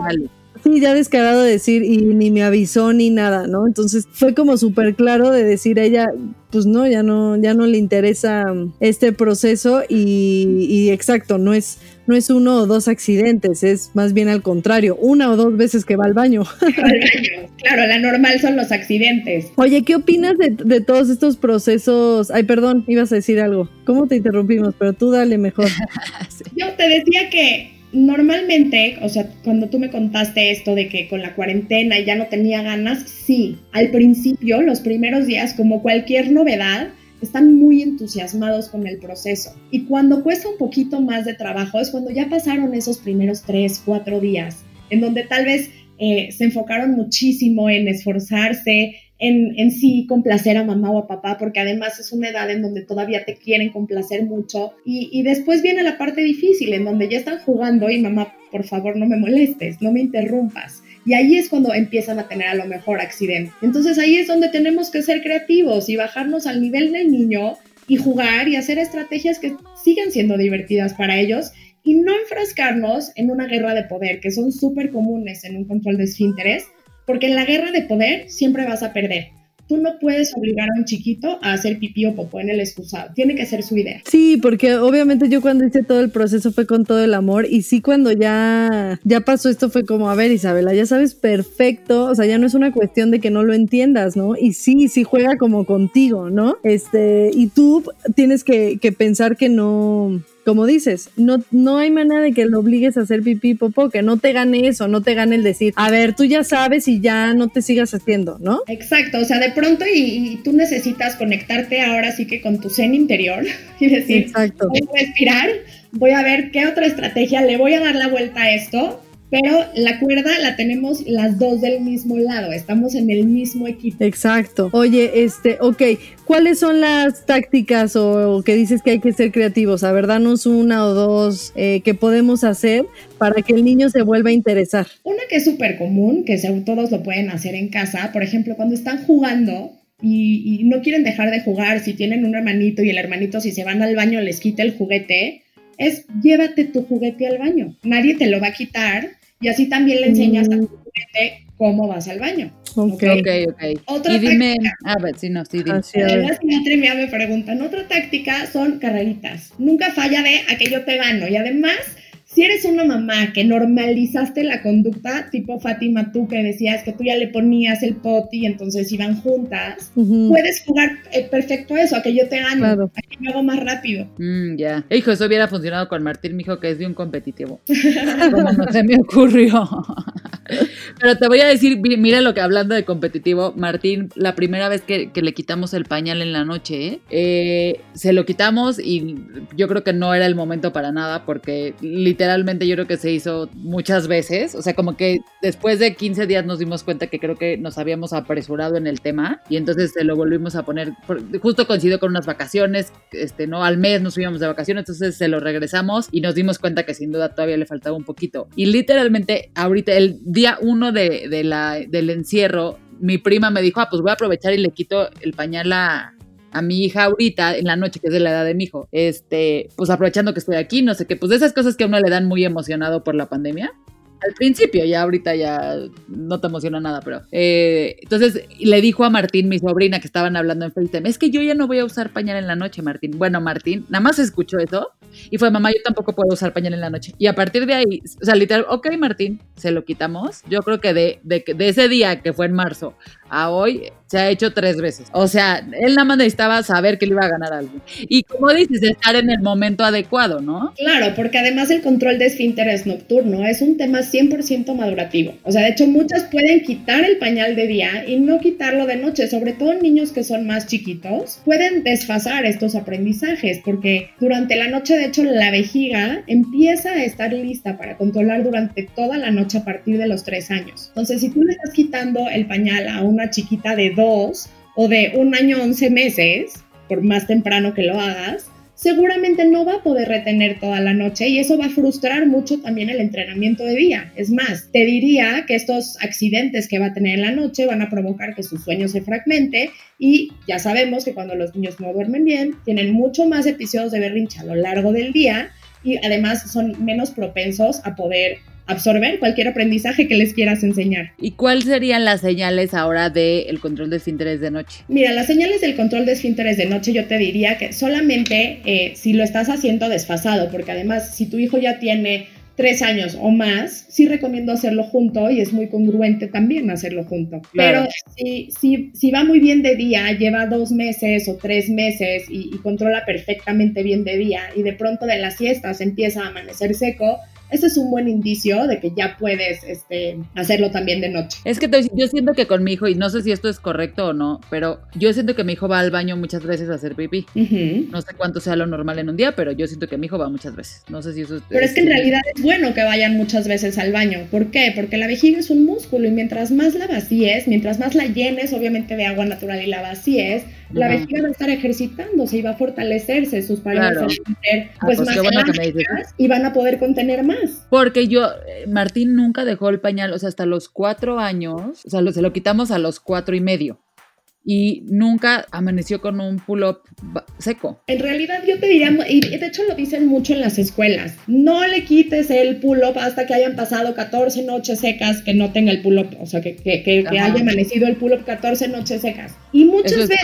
Sí, ya descarado de decir y ni me avisó ni nada, ¿no? Entonces fue como súper claro de decir a ella, pues no, ya no, ya no le interesa este proceso y, y exacto, no es, no es uno o dos accidentes, es más bien al contrario, una o dos veces que va al baño. Claro, la normal son los accidentes. Oye, ¿qué opinas de, de, todos estos procesos? Ay, perdón, ibas a decir algo. ¿Cómo te interrumpimos? Pero tú dale mejor. Yo te decía que normalmente, o sea, cuando tú me contaste esto de que con la cuarentena ya no tenía ganas, sí, al principio, los primeros días, como cualquier novedad, están muy entusiasmados con el proceso. Y cuando cuesta un poquito más de trabajo es cuando ya pasaron esos primeros tres, cuatro días, en donde tal vez eh, se enfocaron muchísimo en esforzarse, en, en, sí complacer a mamá o a papá, porque además es una edad en donde todavía te quieren complacer mucho. Y, y, después viene la parte difícil, en donde ya están jugando y mamá, por favor, no me molestes, no me interrumpas. Y ahí es cuando empiezan a tener a lo mejor accidente. Entonces ahí es donde tenemos que ser creativos y bajarnos al nivel del niño y jugar y hacer estrategias que sigan siendo divertidas para ellos y no enfrascarnos en una guerra de poder, que son súper comunes en un control de esfínteres, porque en la guerra de poder siempre vas a perder. Tú no puedes obligar a un chiquito a hacer pipí o popó en el excusado. Tiene que ser su idea. Sí, porque obviamente yo cuando hice todo el proceso fue con todo el amor y sí cuando ya, ya pasó esto fue como, a ver Isabela, ya sabes perfecto, o sea, ya no es una cuestión de que no lo entiendas, ¿no? Y sí, sí juega como contigo, ¿no? Este, y tú tienes que, que pensar que no, como dices, no, no hay manera de que lo obligues a hacer pipí popó, que no te gane eso, no te gane el decir, a ver, tú ya sabes y ya no te sigas haciendo, ¿no? Exacto, o sea, de pronto y, y tú necesitas conectarte ahora sí que con tu zen interior y decir, Exacto. voy a respirar, voy a ver qué otra estrategia, le voy a dar la vuelta a esto pero la cuerda la tenemos las dos del mismo lado, estamos en el mismo equipo. Exacto. Oye, este, ok, ¿cuáles son las tácticas o, que dices que hay que ser creativos? A ver, danos una o dos eh, que podemos hacer para que el niño se vuelva a interesar. Una que es súper común, que todos lo pueden hacer en casa, por ejemplo, cuando están jugando, y, y, no quieren dejar de jugar, si tienen un hermanito y el hermanito si se van al baño les quita el juguete, es llévate tu juguete al baño. Nadie te lo va a quitar y así también le enseñas mm. a tu cliente cómo vas al baño. Ok, ok, ok. Otra y dime, táctica, a ver, si no, sí, dime. Me preguntan, otra táctica son carreritas. Nunca falla de a que yo te gano. Y además, si eres una mamá que normalizaste la conducta, tipo Fátima, tú que decías que tú ya le ponías el poti y entonces iban juntas, uh -huh. puedes jugar eh, perfecto eso, a que yo te gano, claro. a que me hago más rápido. Mm, ya. Yeah. Hijo, eso hubiera funcionado con Martín, mi hijo, que es de un competitivo. Como no se me ocurrió. Pero te voy a decir, mira lo que hablando de competitivo, Martín, la primera vez que, le quitamos el pañal en la noche, eh, se lo quitamos y yo creo que no era el momento para nada porque literalmente yo creo que se hizo muchas veces. O sea, como que después de 15 días nos dimos cuenta que creo que nos habíamos apresurado en el tema y entonces se lo volvimos a poner, justo coincidió con unas vacaciones, este, no, al mes nos fuimos de vacaciones, entonces se lo regresamos y nos dimos cuenta que sin duda todavía le faltaba un poquito. Y literalmente ahorita el día uno de, de la, del encierro, mi prima me dijo, ah, pues voy a aprovechar y le quito el pañal a, a mi hija ahorita en la noche, que es de la edad de mi hijo, este, pues aprovechando que estoy aquí, no sé qué, pues de esas cosas que a uno le dan muy emocionado por la pandemia. Al principio, ya ahorita ya no te emociona nada, pero. Eh, entonces le dijo a Martín, mi sobrina, que estaban hablando en FaceTime, es que yo ya no voy a usar pañal en la noche, Martín. Bueno, Martín, nada más escuchó eso y fue, mamá, yo tampoco puedo usar pañal en la noche. Y a partir de ahí, o sea, literal, ok, Martín, se lo quitamos. Yo creo que de, de, de ese día que fue en marzo a hoy se ha hecho tres veces. O sea, él nada más necesitaba saber que le iba a ganar algo. Y como dices, estar en el momento adecuado, ¿no? Claro, porque además el control de esfínteres nocturno es un tema 100% madurativo. O sea, de hecho, muchas pueden quitar el pañal de día y no quitarlo de noche, sobre todo niños que son más chiquitos, pueden desfasar estos aprendizajes porque durante la noche, de hecho, la vejiga empieza a estar lista para controlar durante toda la noche a partir de los tres años. Entonces, si tú le estás quitando el pañal a una chiquita de dos o de un año once meses, por más temprano que lo hagas, seguramente no va a poder retener toda la noche y eso va a frustrar mucho también el entrenamiento de día. Es más, te diría que estos accidentes que va a tener en la noche van a provocar que su sueño se fragmente y ya sabemos que cuando los niños no duermen bien, tienen mucho más episodios de berrinche a lo largo del día y además son menos propensos a poder absorber cualquier aprendizaje que les quieras enseñar. ¿Y cuáles serían las señales ahora del control de esfínteres de noche? Mira, las señales del control de esfínteres de noche yo te diría que solamente eh, si lo estás haciendo desfasado, porque además si tu hijo ya tiene tres años o más, sí recomiendo hacerlo junto y es muy congruente también hacerlo junto. Pero si, si, si, va muy bien de día, lleva dos meses o tres meses y, y, controla perfectamente bien de día y de pronto de las siestas empieza a amanecer seco, ese es un buen indicio de que ya puedes este, hacerlo también de noche. Es que yo siento que con mi hijo, y no sé si esto es correcto o no, pero yo siento que mi hijo va al baño muchas veces a hacer pipí. No sé cuánto sea lo normal en un día, pero yo siento que mi hijo va muchas veces. No sé si eso es... Pero es que en realidad es bueno que vayan muchas veces al baño. ¿Por qué? Porque la vejiga es un músculo y mientras más la vacíes, mientras más la llenes, obviamente de agua natural y la vacíes, la vejiga va a estar ejercitándose y va a fortalecerse, sus paredes van a tener ah, pues, pues más y van a poder contener más. Porque yo, eh, Martín nunca dejó el pañal, o sea, hasta los cuatro años, o sea, se lo quitamos a los cuatro y medio y nunca amaneció con un pull-up seco. En realidad yo te diría, y de hecho lo dicen mucho en las escuelas, no le quites el pull-up hasta que hayan pasado 14 noches secas que no tenga el pull-up, o sea, que, que, que, haya amanecido el pull-up 14 noches secas. Y muchas veces,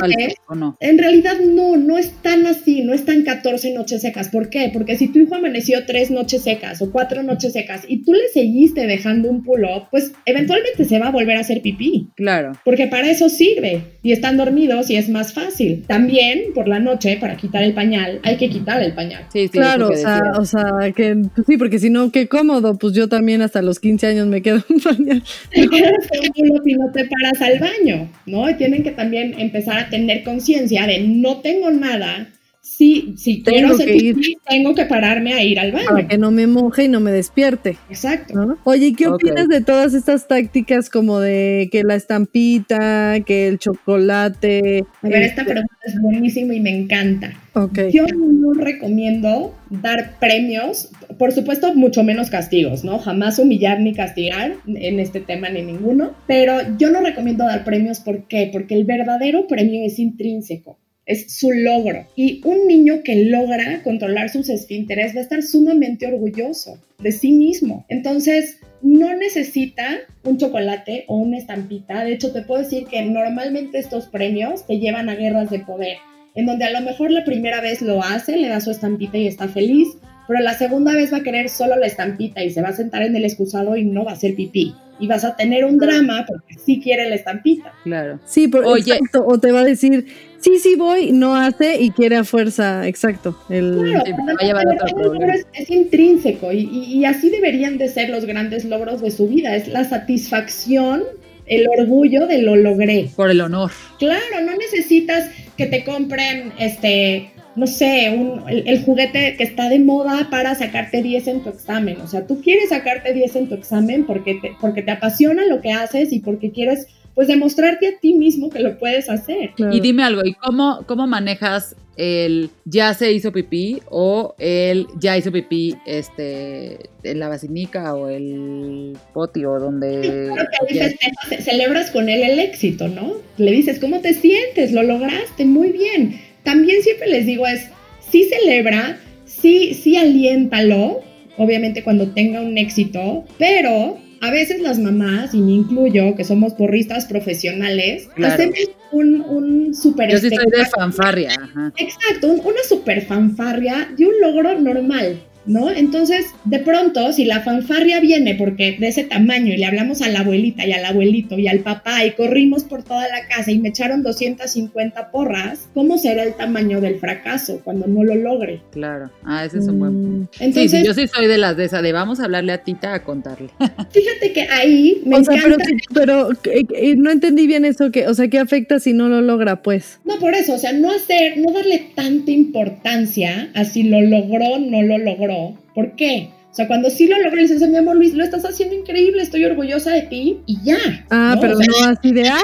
en realidad no, no es tan así, no están 14 noches secas. ¿Por qué? Porque si tu hijo amaneció 3 noches secas o 4 noches secas y tú le seguiste dejando un pull-up, pues eventualmente se va a volver a hacer pipí. Claro. Porque para eso sirve y están dormidos y es más fácil. También por la noche, para quitar el pañal, hay que quitar el pañal. Sí, sí, claro, o sea, o sea, que pues sí, porque si no, qué cómodo, pues yo también hasta los 15 años me quedo un pañal. Te quedas con y no te paras al baño, ¿no? Y tienen que también empezar a tener conciencia de no tengo nada, si, si tengo quiero que ir. tengo que pararme a ir al baño. Para que no me moje y no me despierte. Exacto. Oye, ¿qué opinas de todas estas tácticas como de que la estampita, que el chocolate? A ver, esta este pregunta es buenísima y me encanta. Okay. Yo no recomiendo dar premios, por supuesto, mucho menos castigos, ¿no? Jamás humillar ni castigar en este tema ni ninguno, pero yo no recomiendo dar premios, ¿por qué? Porque el verdadero premio es intrínseco es su logro. Y un niño que logra controlar sus esfínteres va a estar sumamente orgulloso de sí mismo. Entonces, no necesita un chocolate o una estampita. De hecho, te puedo decir que normalmente estos premios te llevan a guerras de poder, en donde a lo mejor la primera vez lo hace, le da su estampita y está feliz, pero la segunda vez va a querer solo la estampita y se va a sentar en el excusado y no va a hacer pipí. Y vas a tener un drama porque sí quiere la estampita. Claro. Sí, por, Oye. o te va a decir, sí, sí voy, no hace y quiere a fuerza, exacto. El... Claro, Sí, además, va a llevar el otro logro problema. es, es intrínseco y, y- y así deberían de ser los grandes logros de su vida. Es la satisfacción, el orgullo de lo logré. Por el honor. Claro, no necesitas que te compren, este, no sé, un- el, el juguete que está de moda para sacarte 10 en tu examen. O sea, tú quieres sacarte 10 en tu examen porque te, porque te apasiona lo que haces y porque quieres, pues, demostrarte a ti mismo que lo puedes hacer. Claro. Y dime algo, ¿y cómo, cómo manejas el ya se hizo pipí o el ya hizo pipí este en la basinica o el poti o donde Claro que ahí festejas, celebras con él el éxito, ¿no? Le dices, ¿cómo te sientes? Lo lograste, muy bien. También siempre les digo es, sí celebra, sí, sí aliéntalo, obviamente cuando tenga un éxito, pero a veces las mamás, y me incluyo, que somos porristas profesionales, Claro. hacemos un, un super yo sí soy de fanfarria, ajá. Exacto, un- una super fanfarria de un logro normal, ¿no? Entonces, de pronto, si la fanfarria viene porque de ese tamaño y le hablamos a la abuelita y al abuelito y al papá y corrimos por toda la casa y me echaron 250 porras, ¿cómo será el tamaño del fracaso cuando no lo logre? Claro. Ah, ese es un buen punto. Mm. Sí, Entonces, sí, yo sí soy de las de esa, de vamos a hablarle a Tita a contarle. fíjate que ahí me o sea, pero, encanta. pero que- que- no entendí bien eso, que, o sea, ¿qué afecta si no lo logra, pues? No, por eso, o sea, no hacer, no darle tanta importancia a si lo logró, no lo logró. ¿Por qué? O sea, cuando sí lo logró, le dices, mi amor Luis, lo estás haciendo increíble, estoy orgullosa de ti y ya. Ah, ¿no? pero O sea, no así de, ah,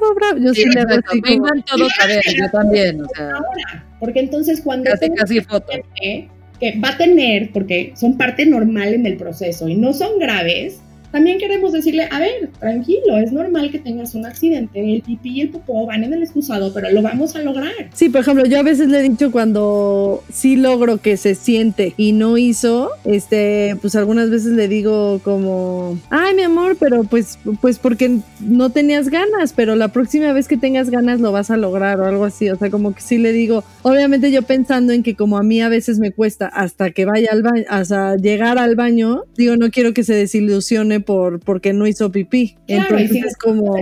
bravo, bravo. Yo sí, Sí, le hago así como, Vengan todos a ver, yo también, o sea, ahora, porque entonces cuando casi tenga casi foto. gente que va a tener, porque son parte normal en el proceso y no son graves, también queremos decirle, a ver, tranquilo, es normal que tengas un accidente, el pipí y el popó van en el excusado, pero lo vamos a lograr. Sí, por ejemplo, yo a veces le he dicho cuando sí logro que se siente y no hizo, este, pues algunas veces le digo como, ay, mi amor, pero pues, pues porque no tenías ganas, pero la próxima vez que tengas ganas lo vas a lograr o algo así. O sea, como que sí le digo, obviamente yo pensando en que como a mí a veces me cuesta hasta que vaya al baño, hasta llegar al baño, digo, no quiero que se desilusione por porque no hizo pipí. Claro, y Entonces si- es como...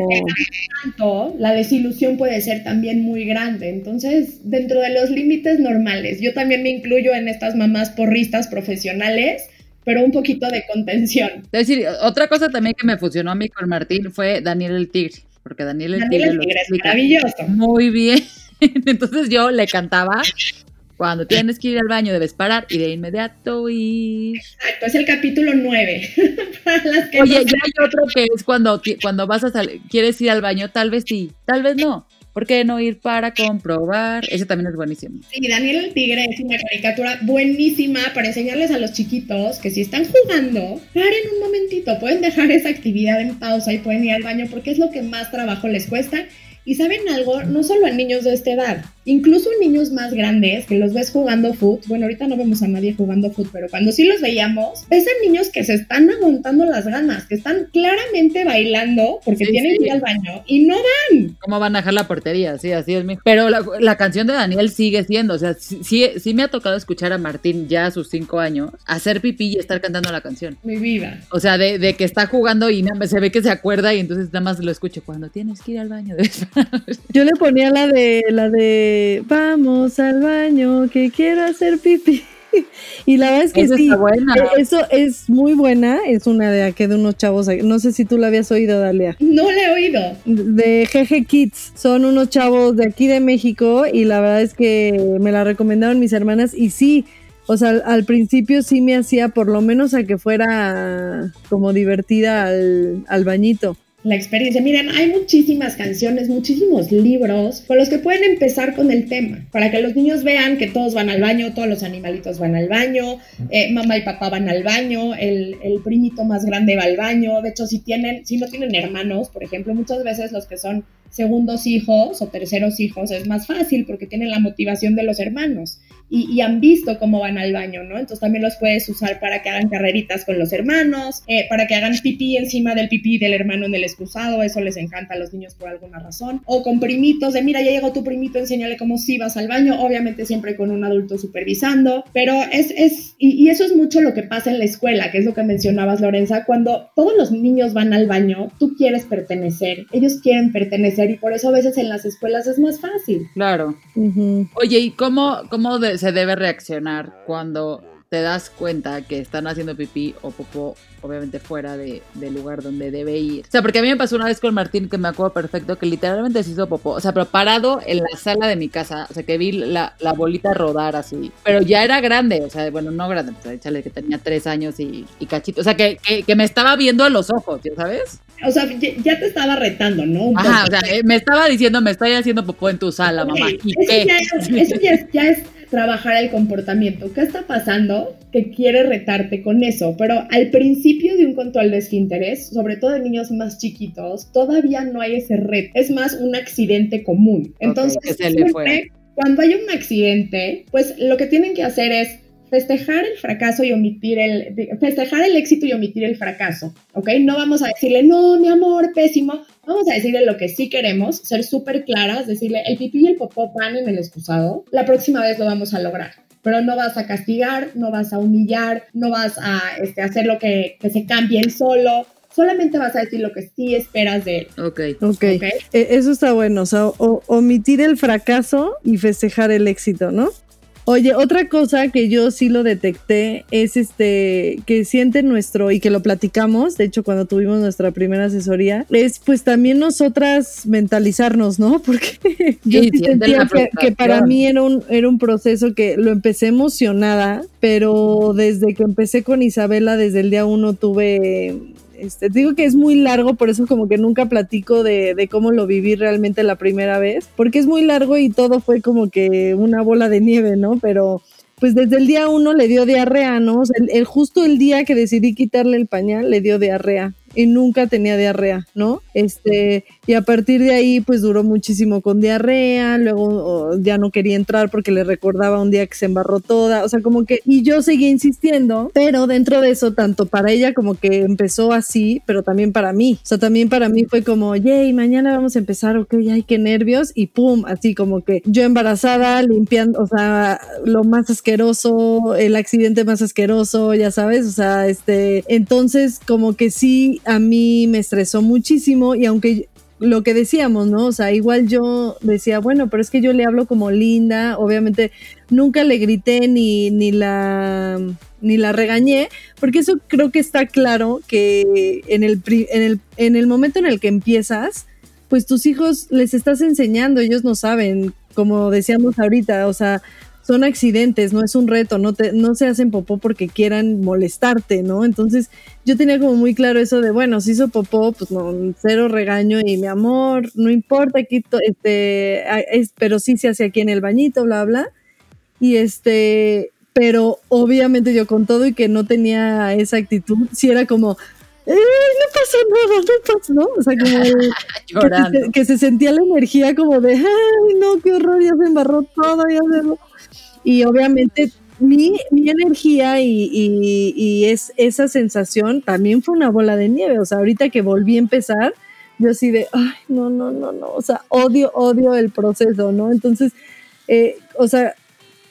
tanto, la desilusión puede ser también muy grande. Entonces, dentro de los límites normales, yo también me incluyo en estas mamás porristas profesionales, pero un poquito de contención. Es decir, otra cosa también que me funcionó a mí con Martín fue Daniel el Tigre, porque Daniel el Daniel Tigre el lo Tigre es maravilloso. muy bien. Entonces yo le cantaba, cuando tienes que ir al baño debes parar y de inmediato ir. Exacto, es el capítulo 9. Para las que Oye, no ya hay otro que es cuando, cuando vas a sal- quieres ir al baño, tal vez sí, tal vez no. ¿Por qué no ir para comprobar? Ese también es buenísimo. Sí, Daniel el Tigre es una caricatura buenísima para enseñarles a los chiquitos que si están jugando, paren un momentito, pueden dejar esa actividad en pausa y pueden ir al baño porque es lo que más trabajo les cuesta. Y saben algo, no solo a niños de esta edad, incluso niños más grandes que los ves jugando foot, bueno, ahorita no vemos a nadie jugando foot, pero cuando sí los veíamos, ves a niños que se están aguantando las ganas, que están claramente bailando porque Sí, tienen sí. que ir al baño y no van. ¿Cómo van a dejar la portería? Sí, así es. mi- Pero la, la canción de Daniel sigue siendo, o sea, sí, sí, sí me ha tocado escuchar a Martín ya a sus cinco años hacer pipí y estar cantando la canción. Mi vida. O sea, de, de que está jugando y nada se ve que se acuerda y entonces nada más lo escucho. Cuando tienes que ir al baño, Yo le ponía la de la de vamos al baño que quiero hacer pipí. Y la verdad es que sí. buena. eh, Eso es muy buena, es una de aquí de unos chavos, no sé si tú la habías oído, Dalia, No le he oído. de GG Kids. Son unos chavos de aquí de México y la verdad es que me la recomendaron mis hermanas y sí, o sea, al, al principio sí me hacía por lo menos a que fuera como divertida al, al bañito. La experiencia. Miren, hay muchísimas canciones, muchísimos libros con los que pueden empezar con el tema, para que los niños vean que todos van al baño, todos los animalitos van al baño, eh, mamá y papá van al baño, el, el primito más grande va al baño. De hecho, si tienen, si no tienen hermanos, por ejemplo, muchas veces los que son segundos hijos o terceros hijos es más fácil porque tienen la motivación de los hermanos y, y han visto cómo van al baño, ¿no? Entonces también los puedes usar para que hagan carreritas con los hermanos, eh, para que hagan pipí encima del pipí del hermano en el excusado, eso les encanta a los niños por alguna razón, o con primitos de, mira, ya llegó tu primito, enséñale cómo sí vas al baño, obviamente siempre con un adulto supervisando, pero es, es y, y eso es mucho lo que pasa en la escuela, que es lo que mencionabas, Lorenza, cuando todos los niños van al baño, tú quieres pertenecer, ellos quieren pertenecer y por eso a veces en las escuelas es más fácil. Claro. Oye, ¿y cómo, cómo de- se debe reaccionar cuando te das cuenta que están haciendo pipí o popó, obviamente fuera de- del lugar donde debe ir? O sea, porque a mí me pasó una vez con Martín que me acuerdo perfecto que literalmente se hizo popó, o sea, pero parado en la sala de mi casa, o sea, que vi la, la bolita rodar así, pero ya era grande, o sea, bueno, no grande, pues échale que tenía tres años y, y cachito, o sea, que, que, que me estaba viendo a los ojos, ¿ya sabes? O sea, ya, te estaba retando, ¿no? Ajá, o sea, eh, me estaba diciendo, me estoy haciendo popó en tu sala, mamá, ¿y eso qué? ya, es, eso ya es- ya es trabajar el comportamiento. ¿Qué está pasando? Que quiere retarte con eso, pero al principio de un control de esfínteres, sobre todo en niños más chiquitos, todavía no hay ese reto. Es más un accidente común. Entonces, que se le siempre, fue. cuando hay un accidente, pues lo que tienen que hacer es festejar el fracaso y omitir el festejar el éxito y omitir el fracaso, ¿ok? No vamos a decirle, no, mi amor, pésimo. Vamos a decirle lo que sí queremos, ser súper claras, decirle, el pipí y el popó van en el excusado, la próxima vez lo vamos a lograr. Pero no vas a castigar, no vas a humillar, no vas a este, hacer lo que, que se cambie él solo, solamente vas a decir lo que sí esperas de él, Ok. Ok. ¿ok? Eh, Eso está bueno, o sea, o- omitir el fracaso y festejar el éxito, ¿no? Oye, otra cosa que yo sí lo detecté es este que siente nuestro y que lo platicamos, de hecho cuando tuvimos nuestra primera asesoría, es pues también nosotras mentalizarnos, ¿no? Porque yo Sí, sentía que, que para mí era un, era un proceso que lo empecé emocionada, pero desde que empecé con Isabela, desde el día uno tuve este, te digo que es muy largo, por eso como que nunca platico de, cómo lo viví realmente la primera vez, porque es muy largo y todo fue como que una bola de nieve, ¿no? Pero pues desde el día uno le dio diarrea, ¿no? O sea, el- justo el día que decidí quitarle el pañal le dio diarrea y nunca tenía diarrea, ¿no? Este, y a partir de ahí pues duró muchísimo con diarrea, luego ya no quería entrar porque le recordaba un día que se embarró toda, o sea, como que, y yo seguía insistiendo, pero dentro de eso, tanto para ella como que empezó así, pero también para mí, o sea, también para mí fue como, yay, mañana vamos a empezar, ok, ay, qué nervios, y pum, así como que yo embarazada, limpiando, o sea, lo más asqueroso, el accidente más asqueroso, ya sabes, o sea, este, entonces como que sí, a mí me estresó muchísimo y aunque lo que decíamos, ¿no? O sea, igual yo decía, bueno, pero es que yo le hablo como linda, obviamente nunca le grité ni, ni la ni la regañé, porque eso creo que está claro que en el, en el, en el momento en el que empiezas, pues tus hijos les estás enseñando, ellos no saben, como decíamos ahorita, o sea, son accidentes, no es un reto, no, te, no se hacen popó porque quieran molestarte, ¿no? Entonces yo tenía como muy claro eso de, bueno, si hizo popó, pues no, cero regaño y mi amor, no importa, aquí, este, es, pero sí se hace aquí en el bañito, bla, bla. Y este, pero obviamente yo con todo y que no tenía esa actitud, sí era como, "Eh, no pasa nada, no pasa, ¿no? O sea, como que, que se sentía la energía como de, ay, no, qué horror, ya se embarró todo, ya se... Y obviamente mi, mi energía y, y- y es, esa sensación también fue una bola de nieve. O sea, ahorita que volví a empezar, yo así de, ay, no, no, no, no. O sea, odio, odio el proceso, ¿no? Entonces, eh, o sea,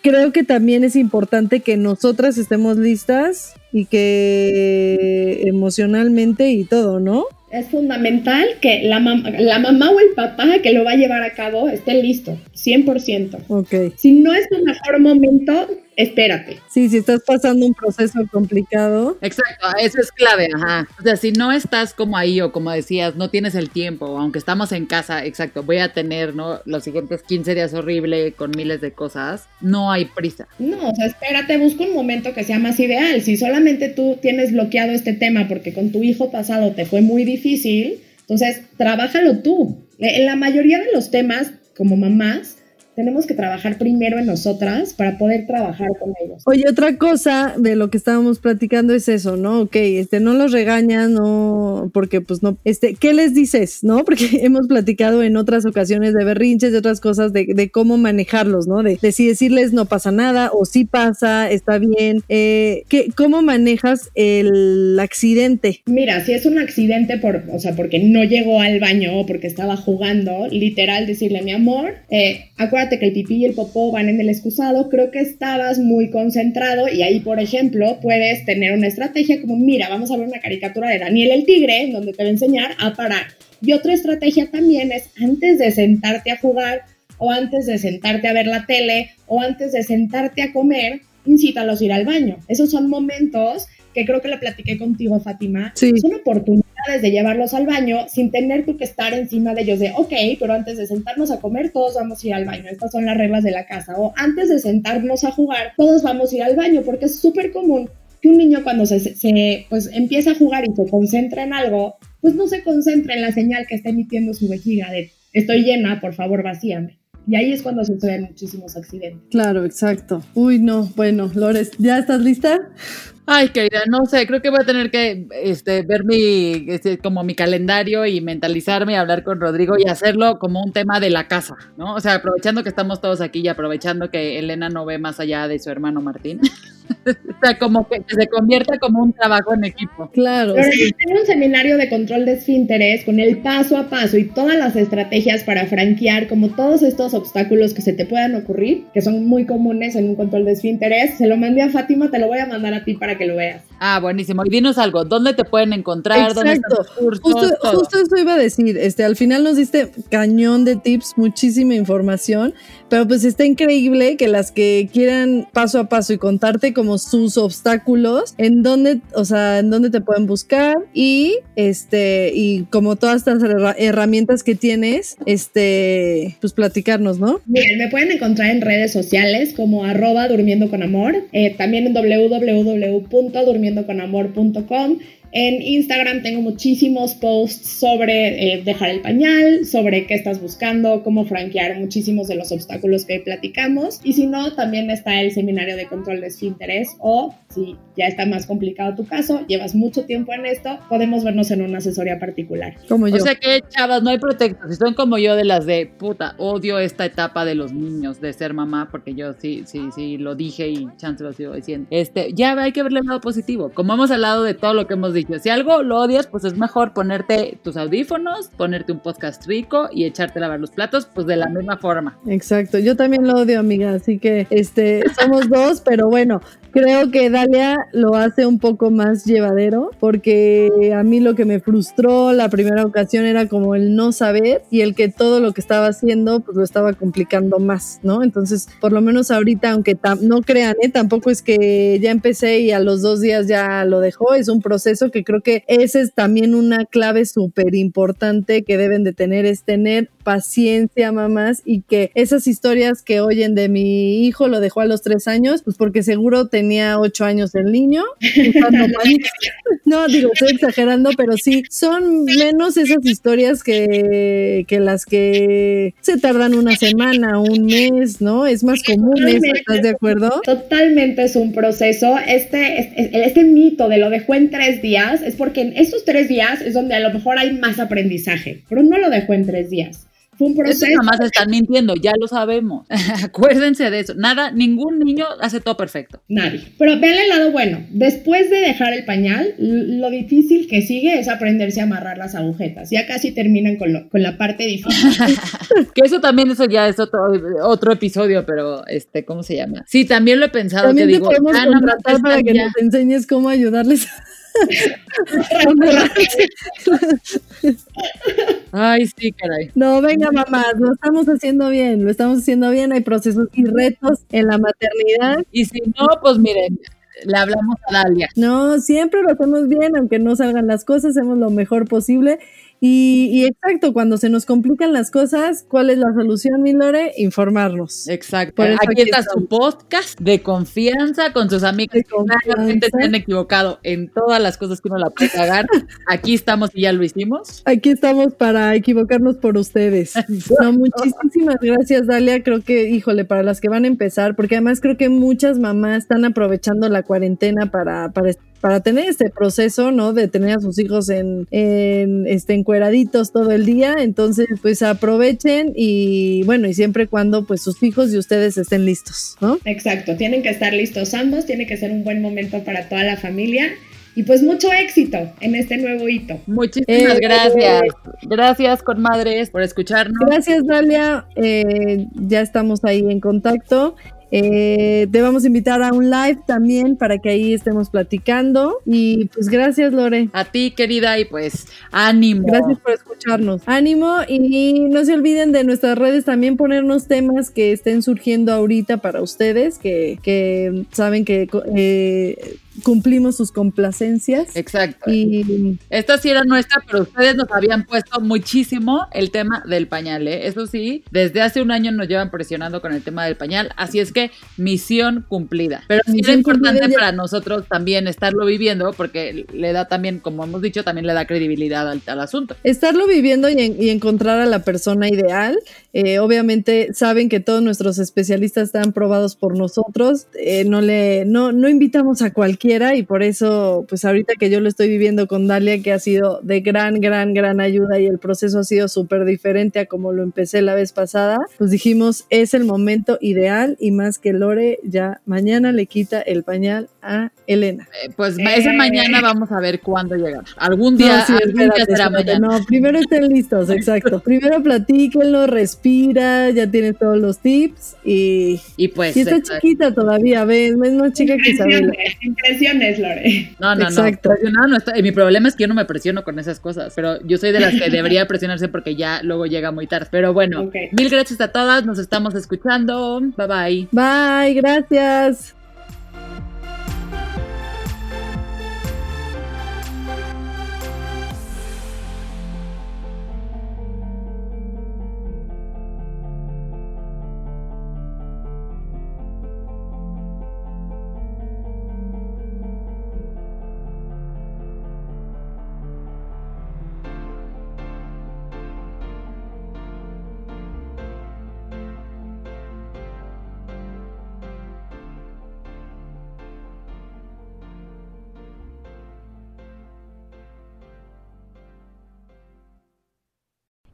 creo que también es importante que nosotras estemos listas y que emocionalmente y todo, ¿no? Es fundamental que la, mam- la mamá o el papá que lo va a llevar a cabo esté listo, 100%. Ok. Si no es tu mejor momento, espérate. Sí, si estás pasando un proceso complicado. Exacto, eso es clave, ajá. O sea, si no estás como ahí o como decías, no tienes el tiempo, aunque estamos en casa, exacto, voy a tener, ¿no? Los siguientes 15 días horrible con miles de cosas, no hay prisa. No, o sea, espérate, busca un momento que sea más ideal. Si solamente tú tienes bloqueado este tema porque con tu hijo pasado te fue muy difícil, entonces trabájalo tú. En la mayoría de los temas, como mamás, tenemos que trabajar primero en nosotras para poder trabajar con ellos. Oye, otra cosa de lo que estábamos platicando es eso, ¿no? Ok, este, no los regañas, no, porque pues no, este, ¿qué les dices, no? Porque hemos platicado en otras ocasiones de berrinches, de otras cosas, de, de cómo manejarlos, ¿no? De, de si decirles no pasa nada o sí pasa, está bien. Eh, ¿qué, ¿Cómo manejas el accidente? Mira, si es un accidente por, o sea, porque no llegó al baño o porque estaba jugando, literal decirle, mi amor, eh, acuérdate que el pipí y el popó van en el excusado, creo que estabas muy concentrado y ahí, por ejemplo, puedes tener una estrategia como, mira, vamos a ver una caricatura de Daniel el Tigre, donde te va a enseñar a parar. Y otra estrategia también es antes de sentarte a jugar o antes de sentarte a ver la tele o antes de sentarte a comer, incítalos a ir al baño. Esos son momentos que creo que le platiqué contigo, Fátima. Sí. Son oportunidades de llevarlos al baño sin tener tú que estar encima de ellos de, ok, pero antes de sentarnos a comer, todos vamos a ir al baño. Estas son las reglas de la casa. O antes de sentarnos a jugar, todos vamos a ir al baño, porque es súper común que un niño cuando se, se, pues, empieza a jugar y se concentra en algo, pues no se concentra en la señal que está emitiendo su vejiga de, estoy llena, por favor, vacíame. Y ahí es cuando suceden muchísimos accidentes. Claro, exacto. Uy, no, bueno, Lores, ¿ya estás lista? Ay, querida, no sé, creo que voy a tener que este, ver mi, este, como mi calendario y mentalizarme y hablar con Rodrigo y hacerlo como un tema de la casa, ¿no? O sea, aprovechando que estamos todos aquí y aprovechando que Elena no ve más allá de su hermano Martín. o sea, como que, que se convierta como un trabajo en equipo. Claro. Pero sí. en un seminario de control de esfínteres con el paso a paso y todas las estrategias para franquear como todos estos obstáculos que se te puedan ocurrir, que son muy comunes en un control de esfínteres, se lo mandé a Fátima, te lo voy a mandar a ti para que lo veas. Ah, buenísimo. Y dinos algo, ¿dónde te pueden encontrar? ¿Dónde están Exacto. los cursos? Justo, Todo. justo eso iba a decir. Este, al final nos diste cañón de tips, muchísima información, pero pues está increíble que las que quieran paso a paso y contarte como sus obstáculos, en dónde, o sea, en dónde te pueden buscar y este y como todas estas herra- herramientas que tienes, este, pues platicarnos, ¿no? Miren, me pueden encontrar en redes sociales como arroba durmiendo con eh, también en www.durmiendoconamor.com. En Instagram tengo muchísimos posts sobre eh, dejar el pañal, sobre qué estás buscando, cómo franquear muchísimos de los obstáculos que platicamos. Y si no, también está el seminario de control de esfínteres o si ya está más complicado tu caso, llevas mucho tiempo en esto, podemos vernos en una asesoría particular. Como yo. O sea que, chavas, no hay pretextos. Si son como yo de las de puta, odio esta etapa de los niños, de ser mamá, porque yo sí, sí, sí lo dije y chance lo sigo diciendo. Este, ya hay que verle el lado positivo. Como hemos hablado de todo lo que hemos dicho. Si algo lo odias, pues es mejor ponerte tus audífonos, ponerte un podcast rico y echarte a lavar los platos, pues de la misma forma. Exacto, yo también lo odio, amiga, así que este somos dos, pero bueno, creo que Dalia lo hace un poco más llevadero, porque a mí lo que me frustró la primera ocasión era como el no saber y el que todo lo que estaba haciendo pues lo estaba complicando más, ¿no? Entonces, por lo menos ahorita, aunque no crean, ¿eh? tampoco es que ya empecé y a los dos días ya lo dejó, es un proceso que creo que esa es también una clave súper importante que deben de tener, es tener paciencia, mamás, y que esas historias que oyen de mi hijo lo dejó a los tres años, pues porque seguro tenía ocho años el niño. no, digo, estoy exagerando, pero sí, son menos esas historias que, que las que se tardan una semana, un mes, ¿no? Es más común eso, ¿estás de acuerdo? Totalmente es un proceso. Este, este, este mito de lo dejó en tres días es porque en esos tres días es donde a lo mejor hay más aprendizaje, pero no lo dejó en tres días. Fue un Estos proceso. mamás están mintiendo, ya lo sabemos. Acuérdense de eso. Nada, ningún niño hace todo perfecto. Nadie. Pero vean el lado bueno. Después de dejar el pañal, lo difícil que sigue es aprenderse a amarrar las agujetas. Ya casi terminan con, lo- con la parte difícil. Que eso también, eso ya es otro, otro episodio, pero este, ¿cómo se llama? Sí, también lo he pensado También que te digo, podemos ah, no, contratar para que ya. nos enseñes cómo ayudarles. Ay, sí, caray. No, venga, mamás, lo estamos haciendo bien, lo estamos haciendo bien. Hay procesos y retos en la maternidad. Y si no, pues miren, le hablamos a Dalia. No, siempre lo hacemos bien, aunque no salgan las cosas, hacemos lo mejor posible. Y, y exacto, cuando se nos complican las cosas, ¿cuál es la solución, mi Lore? Informarnos. Exacto. Aquí aquí está estamos. su podcast de confianza con sus amigas De que claramente se han equivocado en todas las cosas que uno la puede cagar. Aquí estamos y ya lo hicimos. Aquí estamos para equivocarnos por ustedes. No, muchísimas gracias, Dalia. Creo que, híjole, para las que van a empezar, porque además creo que muchas mamás están aprovechando la cuarentena para, para, para tener este proceso, ¿no? De tener a sus hijos en, en este, encueraditos todo el día. Entonces, pues aprovechen y bueno, y siempre cuando pues sus hijos y ustedes estén listos, ¿no? Exacto. Tienen que estar listos ambos. Tiene que ser un buen momento para toda la familia. Y pues mucho éxito en este nuevo hito. Muchísimas Eh, gracias. Gracias, con madres, por escucharnos. Gracias, Dalia. Eh, ya estamos ahí en contacto. Eh, te vamos a invitar a un live también para que ahí estemos platicando. Y pues gracias, Lore. A ti, querida, y pues ánimo. Gracias por escucharnos. Ánimo y no se olviden de nuestras redes también ponernos temas que estén surgiendo ahorita para ustedes, que, que saben que eh, cumplimos sus complacencias. Exacto. Y Esta sí era nuestra, pero ustedes nos habían puesto muchísimo el tema del pañal, ¿eh? Eso sí, desde hace un año nos llevan presionando con el tema del pañal, así es que misión cumplida. Pero sí era importante ya- para nosotros también estarlo viviendo, porque le da también, como hemos dicho, también le da credibilidad al, al asunto. estarlo viviendo y, en- y encontrar a la persona ideal. Eh, obviamente saben que todos nuestros especialistas están probados por nosotros. Eh, no le, no, no invitamos a cualquiera y por eso, pues ahorita que yo lo estoy viviendo con Dalia, que ha sido de gran, gran, gran ayuda y el proceso ha sido súper diferente a como lo empecé la vez pasada, pues dijimos es el momento ideal y más que Lore ya mañana le quita el pañal a Elena. Eh, pues Eh. mañana vamos a ver cuándo llega. Algún día, No, sí, algún día será espérate. mañana. No, primero estén listos, exacto. Primero platíquenlo, respira, ya tienes todos los tips y, Y pues. y está exacto. chiquita todavía, ves, es más chica que Isabela. Impresiones, Lore. No, no, Exacto. no. Presionado no está- Mi problema es que yo no me presiono con esas cosas, pero yo soy de las que debería presionarse porque ya luego llega muy tarde. Pero bueno, mil gracias a todas, nos estamos escuchando. Bye bye. Bye, gracias.